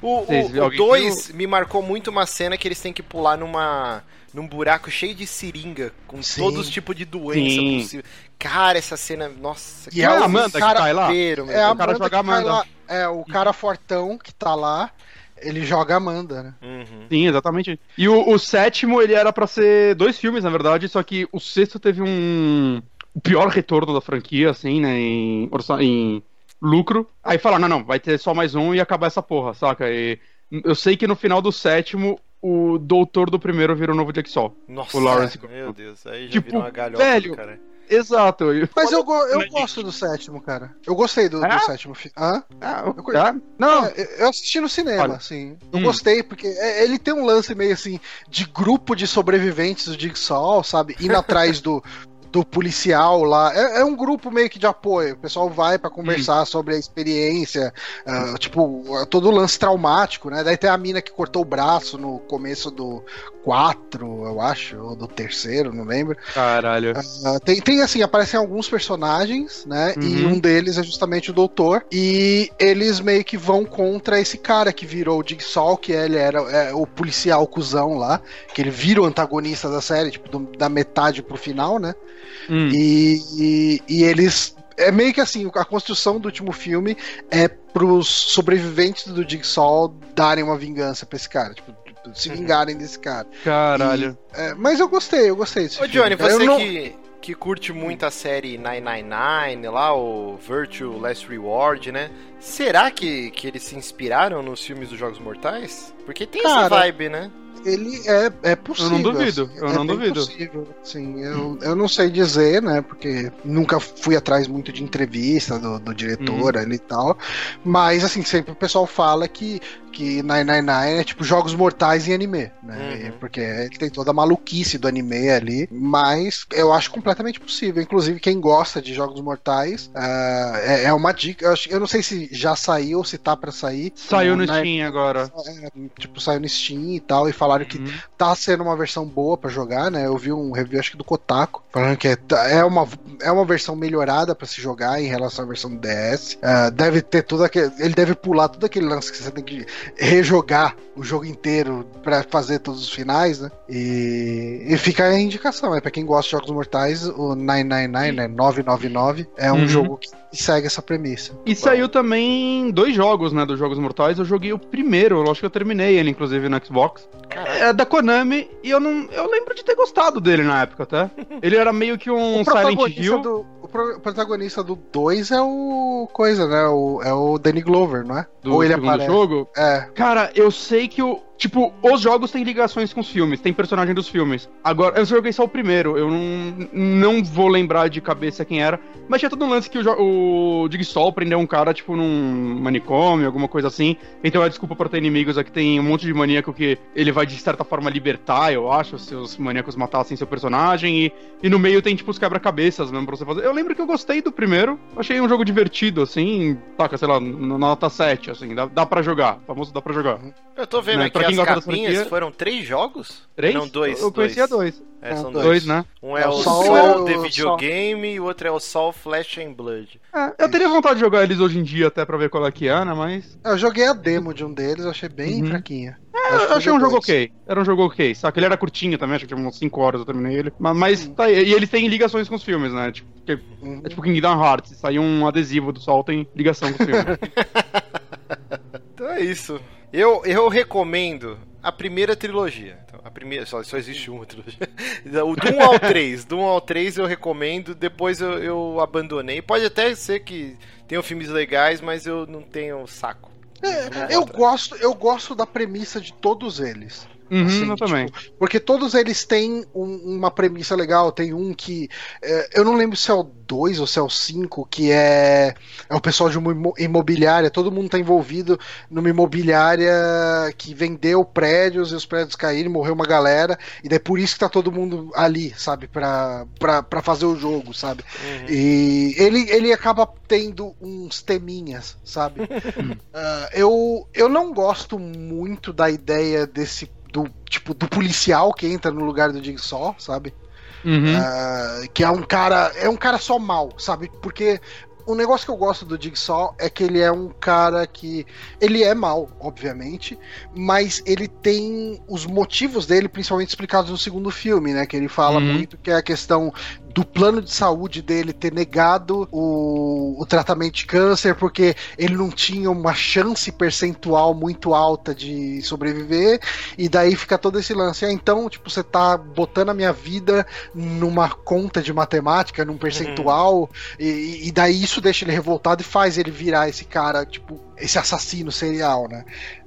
O Vocês- 2 alguém dois me marcou muito uma cena que eles têm que pular numa num buraco cheio de seringa, com Sim. todos os tipos de doença Sim. possível. Cara, essa cena, nossa, E que é a Amanda que cai lá? É a o cara Amanda joga que cai Amanda. lá. É, o cara fortão que tá lá, ele joga a Amanda, né? Uhum. Sim, exatamente. E o, o sétimo, ele era pra ser dois filmes, na verdade, só que o sexto teve um. O pior retorno da franquia, assim, né? Em, orça- em lucro. Aí fala, não, não, vai ter só mais um e acabar essa porra, saca? E eu sei que no final do sétimo, o doutor do primeiro vira o novo Jigsaw. Nossa, O Lawrence meu Deus, aí já Tipo, virou uma galhofa velho, do cara. Exato. Mas eu, eu gosto do sétimo, cara. Eu gostei do, do É? sétimo filme. Hã? Ah, Eu tá? Não, É, eu assisti no cinema, Olha. assim. Eu Hum. gostei, porque é, ele tem um lance meio assim de grupo de sobreviventes do Jigsaw, sabe? Indo atrás do, do policial lá. É, é um grupo meio que de apoio. O pessoal vai pra conversar sobre a experiência, ah, tipo, todo o lance traumático, né? Daí tem a mina que cortou o braço no começo do 4, eu acho, ou do terceiro, não lembro. caralho. Ah, tem, tem assim, aparecem alguns personagens, né? E Uhum. um deles é justamente o doutor. E eles meio que vão contra esse cara que virou o Jigsaw, que ele era é, o policial cuzão lá, que ele vira o antagonista da série, tipo, do- da metade pro final, né? Hum. E, e, e eles. É meio que assim, a construção do último filme é pros sobreviventes do Jigsaw darem uma vingança pra esse cara, tipo, se Uhum. vingarem desse cara. Caralho. É, mas eu gostei, eu gostei desse Ô filme. Johnny, cara. Eu você não- que, que curte muito a série 999 lá, o Virtue Last Reward, né? Será que, que eles se inspiraram nos filmes dos Jogos Mortais? Porque tem essa Cara, vibe, né? Ele é, é possível. Eu não duvido, assim, eu é não duvido. Possível, sim, eu, eu não sei dizer, né? Porque nunca fui atrás muito de entrevista do, do diretor Uhum. ali e tal. Mas, assim, sempre o pessoal fala que, que 999 é tipo jogos mortais em anime, né? Uhum. Porque ele tem toda a maluquice do anime ali. Mas eu acho completamente possível. Inclusive, quem gosta de jogos mortais, ah, é, é uma dica. Eu, acho- eu não sei se já saiu ou se tá pra sair. Saiu no O Steam agora. é, tipo, saiu no Steam e tal, e falaram que Uhum. tá sendo uma versão boa pra jogar, né? Eu vi um review, acho que do Kotaku, falando que é, é, uma, é uma versão melhorada pra se jogar em relação à versão do DS. Ah, deve ter tudo aquele. Ele deve pular todo aquele lance que você tem que rejogar o jogo inteiro pra fazer todos os finais, né? E, e fica a indicação, é pra quem gosta de jogos mortais, o 999, né? 999, é um Uhum. jogo que segue essa premissa. E saiu também dois jogos, né, dos Jogos Mortais. Eu joguei o primeiro, eu acho que eu terminei ele, inclusive, no Xbox. É da Konami, e eu não. Eu lembro de ter gostado dele na época, tá? Ele era meio que um o Silent protagonista Hill. do o pro- protagonista do 2 é o coisa, né? O, é o Danny Glover, não é? Do Ou ele segundo aparece. jogo. É. Cara, eu sei que o. Tipo, os jogos têm ligações com os filmes, tem personagem dos filmes. Agora, eu joguei só o primeiro, eu não, não vou lembrar de cabeça quem era, mas tinha todo um lance que o, o Jigsaw prendeu um cara, tipo, num manicômio, alguma coisa assim. Então é desculpa pra ter inimigos aqui, tem um monte de maníaco que ele vai, de certa forma, libertar, eu acho, se os maníacos matassem seu personagem. E, e no meio tem, tipo, os quebra-cabeças mesmo pra você fazer. Eu lembro que eu gostei do primeiro, achei um jogo divertido, assim, taca, sei lá, na nota 7, assim, dá, dá pra jogar, famoso dá pra jogar. Eu tô vendo Né, aqui pra as capinhas, franquia- foram três jogos? Três? Não, dois. Eu, conhecia dois. É, são É, dois. Dois, né? Um é, É, o o é o The. Videogame e o outro é o Soul Flash and Blood. É, eu teria vontade de jogar eles hoje em dia até pra ver qual é que é, né? Mas. Eu joguei a demo de um deles, eu achei bem Uhum. fraquinha. É, Acho eu que achei um jogo dois. ok. Era um jogo ok. Saca? Ele era curtinho também, acho que tinha umas 5 horas eu terminei ele. Mas, mas tá aí. E ele tem ligações com os filmes, né? Tipo, porque Uhum. é tipo Kingdom Hearts. Saiu um adesivo do sol, tem ligação com os filmes. Então é isso. Eu, eu recomendo a primeira trilogia. Então, a primeira, só, só existe uma trilogia. O do 1 ao 3. Do 1 ao 3 eu recomendo, depois eu, eu abandonei. Pode até ser que tenham filmes legais, mas eu não tenho saco. É, eu gosto, eu gosto da premissa de todos eles. Uhum, Assim, eu também. tipo, porque todos eles têm um- uma premissa legal. Tem um que. é, eu não lembro se é o 2 ou se é o 5, que é, é o pessoal de uma imo- imobiliária. Todo mundo tá envolvido numa imobiliária que vendeu prédios e os prédios caíram, morreu uma galera. E daí por isso que tá todo mundo ali, sabe? Pra, pra, pra fazer o jogo, sabe? E ele, ele acaba tendo uns teminhas, sabe? Ah, eu, eu não gosto muito da ideia desse. Do, tipo, do policial que entra no lugar do Jigsaw, sabe? Uhum. Ah, que é um cara. É um cara só mal, sabe? Porque o negócio que eu gosto do Jigsaw é que ele é um cara que. Ele é mal, obviamente, mas ele tem os motivos dele, principalmente explicados no segundo filme, né? Que ele fala Uhum. muito que é a questão do plano de saúde dele ter negado o, o tratamento de câncer porque ele não tinha uma chance percentual muito alta de sobreviver, e daí fica todo esse lance. Ah, então, tipo, você tá botando a minha vida numa conta de matemática, num percentual, e, e daí isso isso deixa ele revoltado e faz ele virar esse cara, tipo, esse assassino serial, né?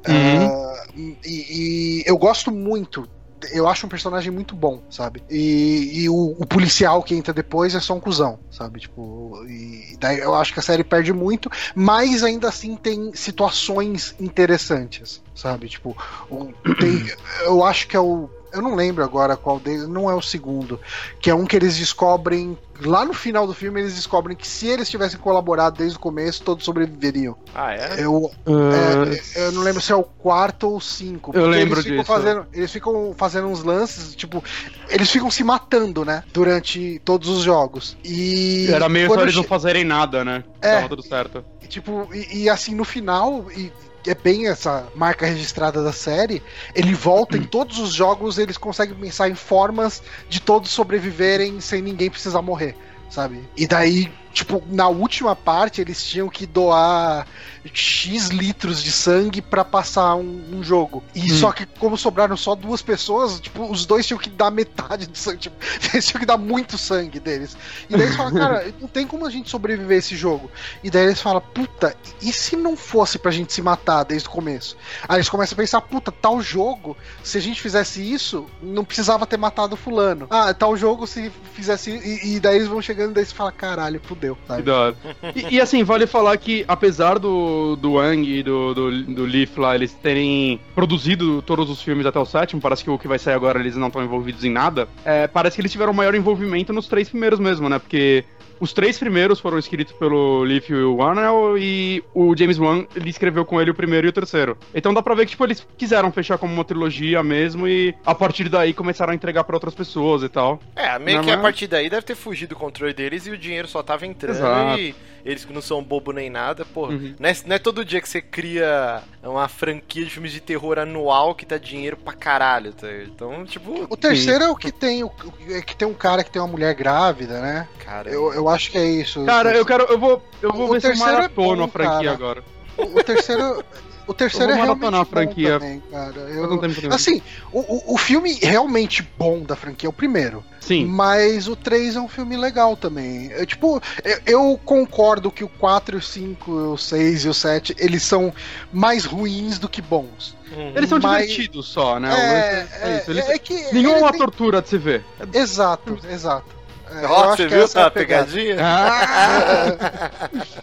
Uhum. Ah, e, e eu gosto muito. Eu acho um personagem muito bom, sabe? E, e o, o policial que entra depois é só um cuzão, sabe? Tipo, e daí eu acho que a série perde muito, mas ainda assim tem situações interessantes, sabe? Tipo, o- tem- eu acho que é o. Eu não lembro agora qual deles, não é o segundo. Que é um que eles descobrem. Lá no final do filme, eles descobrem que se eles tivessem colaborado desde o começo, todos sobreviveriam. Ah, é? Eu, Ah, é, eu não lembro se é o quarto ou o cinco. Eu porque lembro eles ficam disso. Fazendo, eles ficam fazendo uns lances, tipo, eles ficam se matando, né? Durante todos os jogos. E. Era meio só eles não che- fazerem nada, né? É. Tava tudo certo. Tipo, e, e assim, no final, e é bem essa marca registrada da série, ele volta em todos os jogos, eles conseguem pensar em formas de todos sobreviverem sem ninguém precisar morrer, sabe? E daí, tipo, na última parte, eles tinham que doar X litros de sangue pra passar um, um jogo. E Hum. só que, como sobraram só duas pessoas, tipo, os dois tinham que dar metade do sangue. Tipo, eles tinham que dar muito sangue deles. E daí eles falam, cara, não tem como a gente sobreviver a esse jogo. E daí eles falam, puta, e se não fosse pra gente se matar desde o começo? Aí eles começam a pensar, puta, tal jogo, se a gente fizesse isso, não precisava ter matado o fulano. Ah, tal jogo, se fizesse. E, e daí eles vão chegando e daí você fala, caralho, fudeu. Que Sabe? da hora. E, e, assim, vale falar que, apesar do, do Wang e do, do, do Leaf lá, eles terem produzido todos os filmes até o sétimo, parece que o que vai sair agora eles não estão envolvidos em nada, é, parece que eles tiveram maior envolvimento nos três primeiros mesmo, né? Porque os três primeiros foram escritos pelo Leaf e o Warnell e o James Wan, ele escreveu com ele o primeiro e o terceiro. Então dá pra ver que, tipo, eles quiseram fechar como uma trilogia mesmo e a partir daí começaram a entregar pra outras pessoas e tal. É, meio Não, que a mas- partir daí deve ter fugido o controle deles e o dinheiro só tava entrando Exato. e eles que não são bobo nem nada, pô. Uhum. Não, é, não é todo dia que você cria uma franquia de filmes de terror anual que dá dinheiro pra caralho, tá? Então, tipo, O terceiro é o que tem o é que tem um cara que tem uma mulher grávida, né? cara. Eu, eu acho que é isso. Cara, eu quero. Eu vou, eu vou O ver se eu terceiro é bom, a franquia cara. agora. O, o terceiro. O terceiro Eu é realmente a franquia. também, cara. Eu, eu assim, o, o, filme realmente bom da franquia é o primeiro. Sim. Mas o 3 é um filme legal também. Eu, tipo, eu, eu concordo que o 4, o 5, o 6 e o 7, eles são mais ruins do que bons. Uhum. Eles são Mas- divertidos só, né? É, lance é é, isso. Eles- é que. Nenhum é uma tem- tortura de se ver. Exato, exato. Acho você viu essa é a a pegada. pegadinha?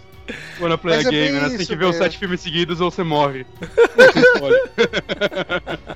Wanna play Mas a é game, né? Você tem que ver os sete filmes seguidos ou você morre.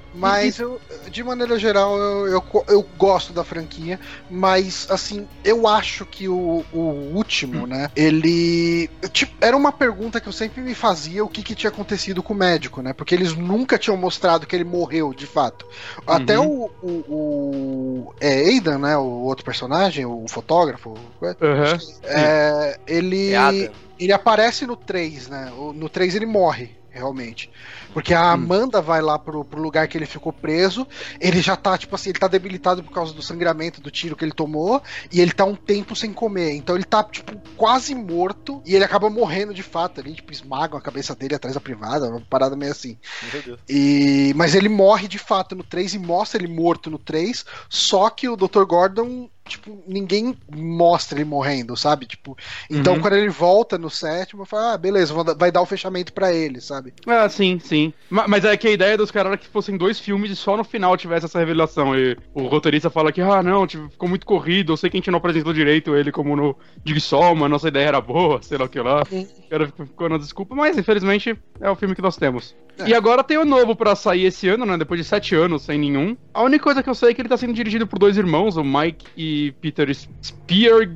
Mas eu, de maneira geral, eu, eu, eu gosto da franquia, mas assim, eu acho que o, o último, né? Ele. Tipo, era uma pergunta que eu sempre me fazia o que, que tinha acontecido com o médico, né? Porque eles nunca tinham mostrado que ele morreu, de fato. Até o, o, o. É Aidan, né? O outro personagem, o fotógrafo. Aham. É, ele. É Adam. Ele aparece no 3, né? No 3 ele morre, realmente. Porque a Hum. Amanda vai lá pro, pro lugar que ele ficou preso. Ele já tá, tipo assim, ele tá debilitado por causa do sangramento do tiro que ele tomou. E ele tá um tempo sem comer. Então ele tá, tipo, quase morto. E ele acaba morrendo de fato ali. Tipo, esmagam a cabeça dele atrás da privada. Uma parada meio assim. Meu Deus. E, mas ele morre de fato no 3 e mostra ele morto no 3. Só que o Dr. Gordon, tipo, ninguém mostra ele morrendo, sabe? Tipo, então Uhum. quando ele volta no sétimo, fala, ah, beleza, vai dar o fechamento pra ele, sabe? Ah, sim, sim. Ma- Mas é que a ideia dos caras era que fossem dois filmes e só no final tivesse essa revelação. E o roteirista fala que, ah, não, tipo, ficou muito corrido, eu sei que a gente não apresentou direito ele como no Jigsaw, mas nossa ideia era boa, sei lá o que lá. Sim. O cara ficou- ficou na desculpa, mas infelizmente é o filme que nós temos. É. E agora tem o novo pra sair esse ano, né? Depois de sete anos sem nenhum. A única coisa que eu sei é que ele tá sendo dirigido por dois irmãos, o Mike e Peter Spear.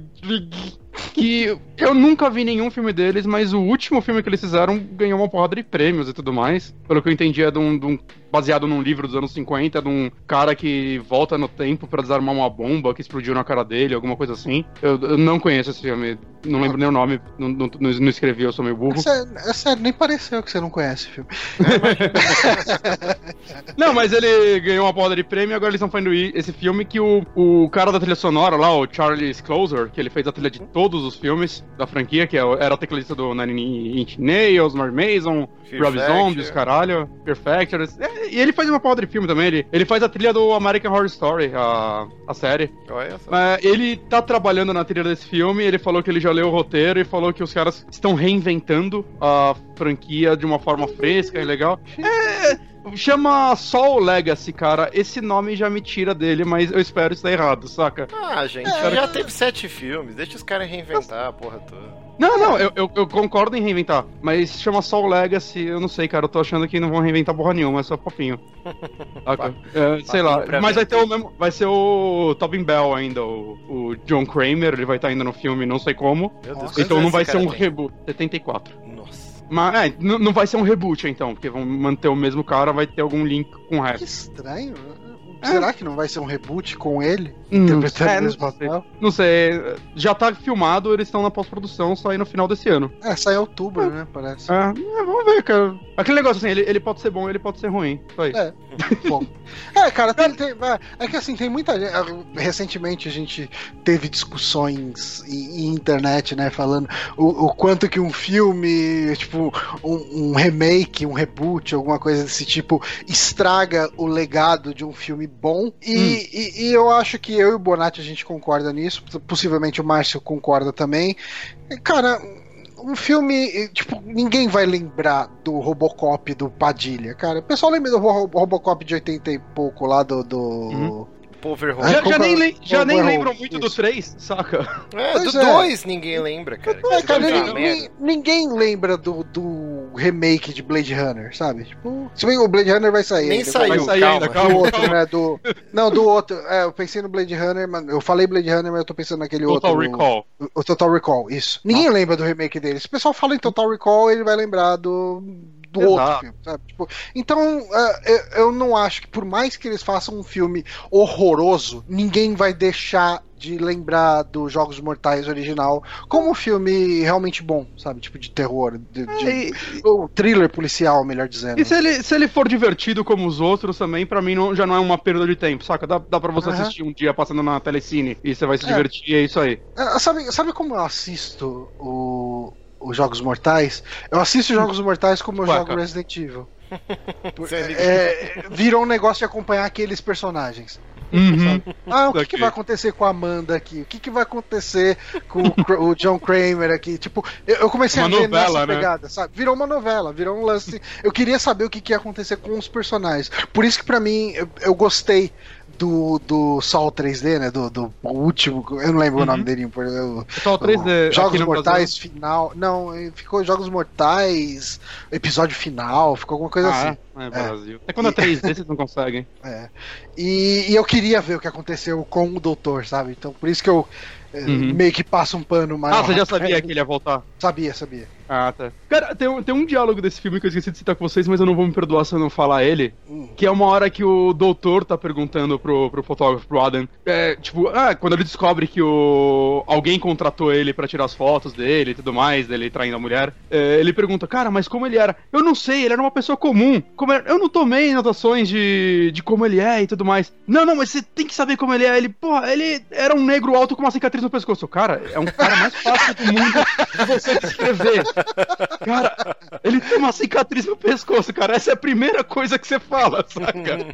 Que eu nunca vi nenhum filme deles, mas o último filme que eles fizeram ganhou uma porrada de prêmios e tudo mais. Pelo que eu entendi, é de um, de um- baseado num livro dos anos 50, de um cara que volta no tempo pra desarmar uma bomba que explodiu na cara dele, alguma coisa assim. Eu, eu não conheço esse filme, não lembro nem o nome, não, não, não escrevi, eu sou meio burro. É sério, é sério, nem pareceu que você não conhece o filme. Não, mas ele ganhou uma porrada de prêmio e agora eles estão fazendo esse filme que o, o cara da trilha sonora lá, o Charles Closer, que ele fez a trilha de todos os filmes da franquia, que é era o tecladista do Nine Inch Nails, Mark Mason, Rob Factor. Zombie, os caralho, Fear Factor. É, E ele faz uma porra de filme também. Ele, ele faz a trilha do American Horror Story, a, a série. Olha só. Mas ele tá trabalhando na trilha desse filme, ele falou que ele já leu o roteiro e falou que os caras estão reinventando a franquia de uma forma fresca e legal. É. Chama Soul Legacy, cara. Esse nome já me tira dele, mas eu espero estar errado, saca? Ah, gente, já teve sete filmes. Deixa os caras reinventar a porra toda. Não, não, eu, eu, eu concordo em reinventar, mas chama Soul Legacy, eu não sei, cara, eu tô achando que não vão reinventar porra nenhuma, é só fofinho. Saca? É, sei lá, mas vai ter o mesmo, vai ser o Tobin Bell ainda, o, o John Kramer, ele vai estar ainda no filme, não sei como. Meu Deus, Então não vai ser cara um reboot, 74. Nossa. Mas, é, não vai ser um reboot então, porque vão manter o mesmo cara, vai ter algum link com o Que resto. estranho. Será que não vai ser um reboot com ele? Hum, Interpretando é, o mesmo não sei. papel? Não sei, já tá filmado, eles estão na pós-produção, só aí no final desse ano. É, sai em outubro, né? Parece. É, é, vamos ver, cara. Aquele negócio assim, ele, ele pode ser bom, ele pode ser ruim. Só isso. É. Bom. É, cara, tem, tem- é- é que assim, tem muita gente. Recentemente a gente teve discussões em, em internet, né? Falando o, o quanto que um filme, tipo, um, um remake, um reboot, alguma coisa desse tipo, estraga o legado de um filme bom. E, e- e eu acho que eu e o Bonatti a gente concorda nisso. Possivelmente o Márcio concorda também. Cara. Um filme, tipo, ninguém vai lembrar do Robocop do Padilha, cara. O pessoal lembra do Ro- Robocop de 80 e pouco lá do. do... Uhum. É, Já, já nem, lem- já nem lembram muito isso. do 3, saca? É, Pois do é. 2 ninguém lembra, cara. É, cara, ninguém, ninguém lembra do, do remake de Blade Runner, sabe? Tipo, se bem que o Blade Runner vai sair. Nem ainda, saiu, vai sair calma. ainda, Do calma. outro, né? Do, não, do outro. É, eu pensei no Blade Runner, mas eu falei Blade Runner, mas eu tô pensando naquele Total outro. Recall. O, o Total Recall, isso. Ninguém lembra do remake dele. Se o pessoal fala em Total Recall, ele vai lembrar do. Do Exato. outro filme, sabe? Tipo, então, é, eu, não acho que, por mais que eles façam um filme horroroso, ninguém vai deixar de lembrar dos Jogos Mortais original como um filme realmente bom, sabe? Tipo de terror, de, de- É, ou thriller policial, melhor dizendo. e se, ele, se ele for divertido como os outros também, pra mim não- já não é uma perda de tempo, saca? Dá, dá pra você Aham. assistir um dia passando na telecine e você vai se É. divertir e é isso aí. Ah, Sabe, sabe como eu assisto o- os Jogos Mortais? Eu assisto Jogos Mortais como eu jogo. Resident Evil. É liga- É, virou um negócio de acompanhar aqueles personagens. Uhum. Ah, o que, que vai acontecer com a Amanda aqui? O que, que vai acontecer com o, o John Kramer aqui? Tipo, eu, eu comecei Uma a ver novela, nessa né? pegada, sabe? Virou uma novela, virou um lance. Eu queria saber o que, que ia acontecer com os personagens. Por isso que pra mim, eu, eu gostei do, do Sol 3D, né? Do, do último. Eu não lembro o nome dele. por- eu- o 3D. Jogos Mortais final. Não, ficou Jogos Mortais, episódio final, ficou alguma coisa Brasil. assim. Ah, é, é Brasil. É quando é 3D vocês não conseguem. É. E, e eu queria ver o que aconteceu com o doutor, sabe? Então por isso que eu eh, Uhum. meio que passo um pano mais. Ah, você já sabia que ele ia voltar? Sabia, sabia. Ah, tá. Cara, tem um, tem um diálogo desse filme que eu esqueci de citar com vocês, mas eu não vou me perdoar se eu não falar ele. Que é uma hora que o doutor tá perguntando pro, pro fotógrafo, pro Adam. É, tipo, ah, quando ele descobre que o alguém contratou ele pra tirar as fotos dele e tudo mais, dele traindo a mulher, é, ele pergunta, cara, mas como ele era? Eu não sei, ele era uma pessoa comum. Como era- Eu não tomei anotações de, de como ele é e tudo mais. Não, não, mas você tem que saber como ele é. Ele, porra, ele era um negro alto com uma cicatriz no pescoço. Cara, é um cara mais fácil do mundo de você descrever. Cara, ele tem uma cicatriz no pescoço, cara. Essa é a primeira coisa que você fala, saca?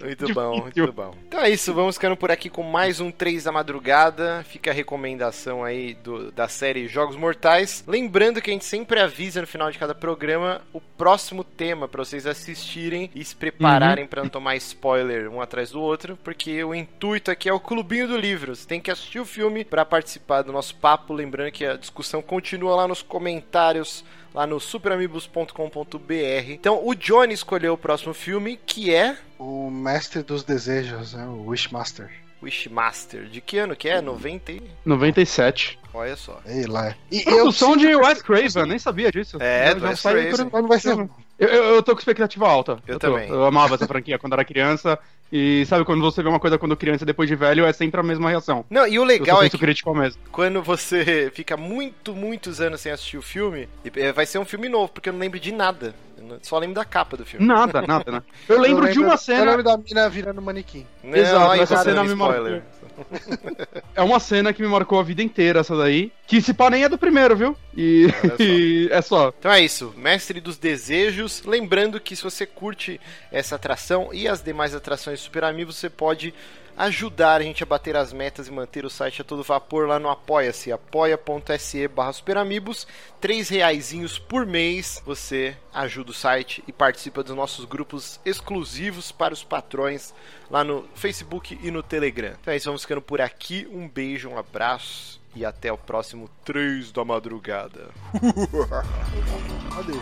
Muito bom, muito bom. Então é isso, vamos ficando por aqui com mais um 3 da madrugada. Fica a recomendação aí do- da série Jogos Mortais. Lembrando que a gente sempre avisa no final de cada programa o próximo tema pra vocês assistirem e se prepararem pra não tomar spoiler um atrás do outro, porque o intuito aqui é o clubinho do livro. Você tem que assistir o filme pra participar do nosso papo. Lembrando que a discussão continua lá nos comentários lá no superamigos.com.br. Então o Johnny escolheu o próximo filme, que é O mestre dos desejos, né? O Wishmaster. Wishmaster. De que ano que é? 90 e... 97. Olha só. Ei lá. E Produção de Wes Craven, nem sabia disso. É, Wes saiu Craven. não vai ser. Eu, eu, eu tô com expectativa alta. Eu tô. também. Eu amava essa franquia quando era criança. E sabe quando você vê uma coisa quando criança e depois de velho, é sempre a mesma reação. Não, e o Eu legal sou é muito que crítico mesmo. quando você fica muito, muitos anos sem assistir o filme, eh, vai ser um filme novo, porque eu não lembro de nada. Eu só lembro da capa do filme. Nada, nada, né? Eu lembro de uma Eu cena. lembro da mina virando manequim. Não, Exato, aí essa cena me spoiler. É uma cena que me marcou a vida inteira, essa daí. Que se pá nem é do primeiro, viu? E, e é só. Então é isso, Mestre dos Desejos. Lembrando que se você curte essa atração e as demais atrações Super Amigos, você pode ajudar a gente a bater as metas e manter o site a todo vapor lá no Apoia-se, apoia.se barra superamigos. Três reaisinhos por mês você ajuda o site e participa dos nossos grupos exclusivos para os patrões lá no Facebook e no Telegram. Então é isso, vamos ficando por aqui. Um beijo, um abraço e até o próximo 3 da madrugada. Adeus.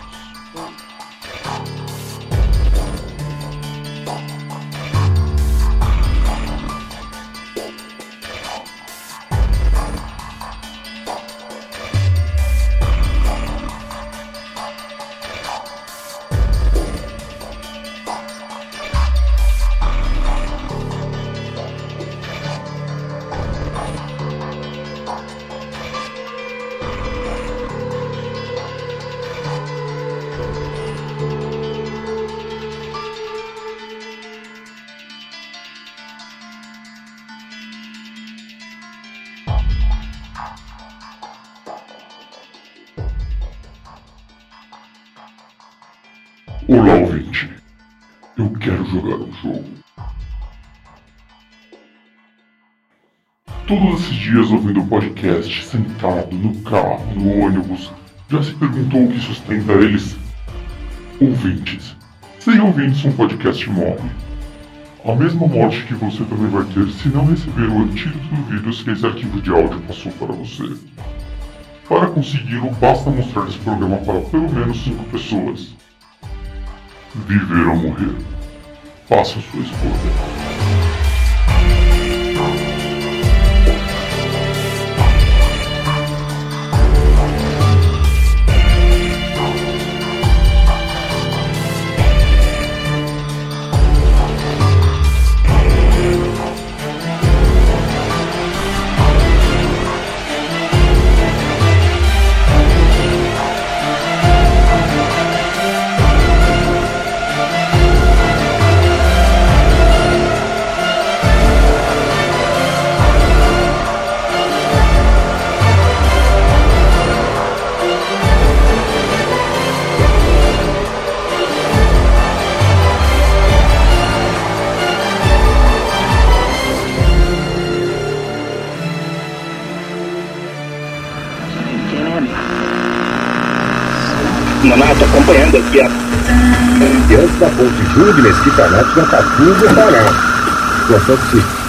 Olá, ouvinte. Eu quero jogar um jogo. Todos esses dias ouvindo o podcast, sentado no carro, no ônibus, já se perguntou o que sustenta eles? Ouvintes. Sem ouvintes, um podcast morre. A mesma morte que você também vai ter se não receber o antídoto do vírus que esse arquivo de áudio passou para você. Para consegui-lo, basta mostrar esse programa para pelo menos 5 pessoas. Viver ou morrer. Faça sua escolha. Acompanhando aqui a... Diante da ponte Júlio Mesquita Neto, na Catuba, Pará. Situação que se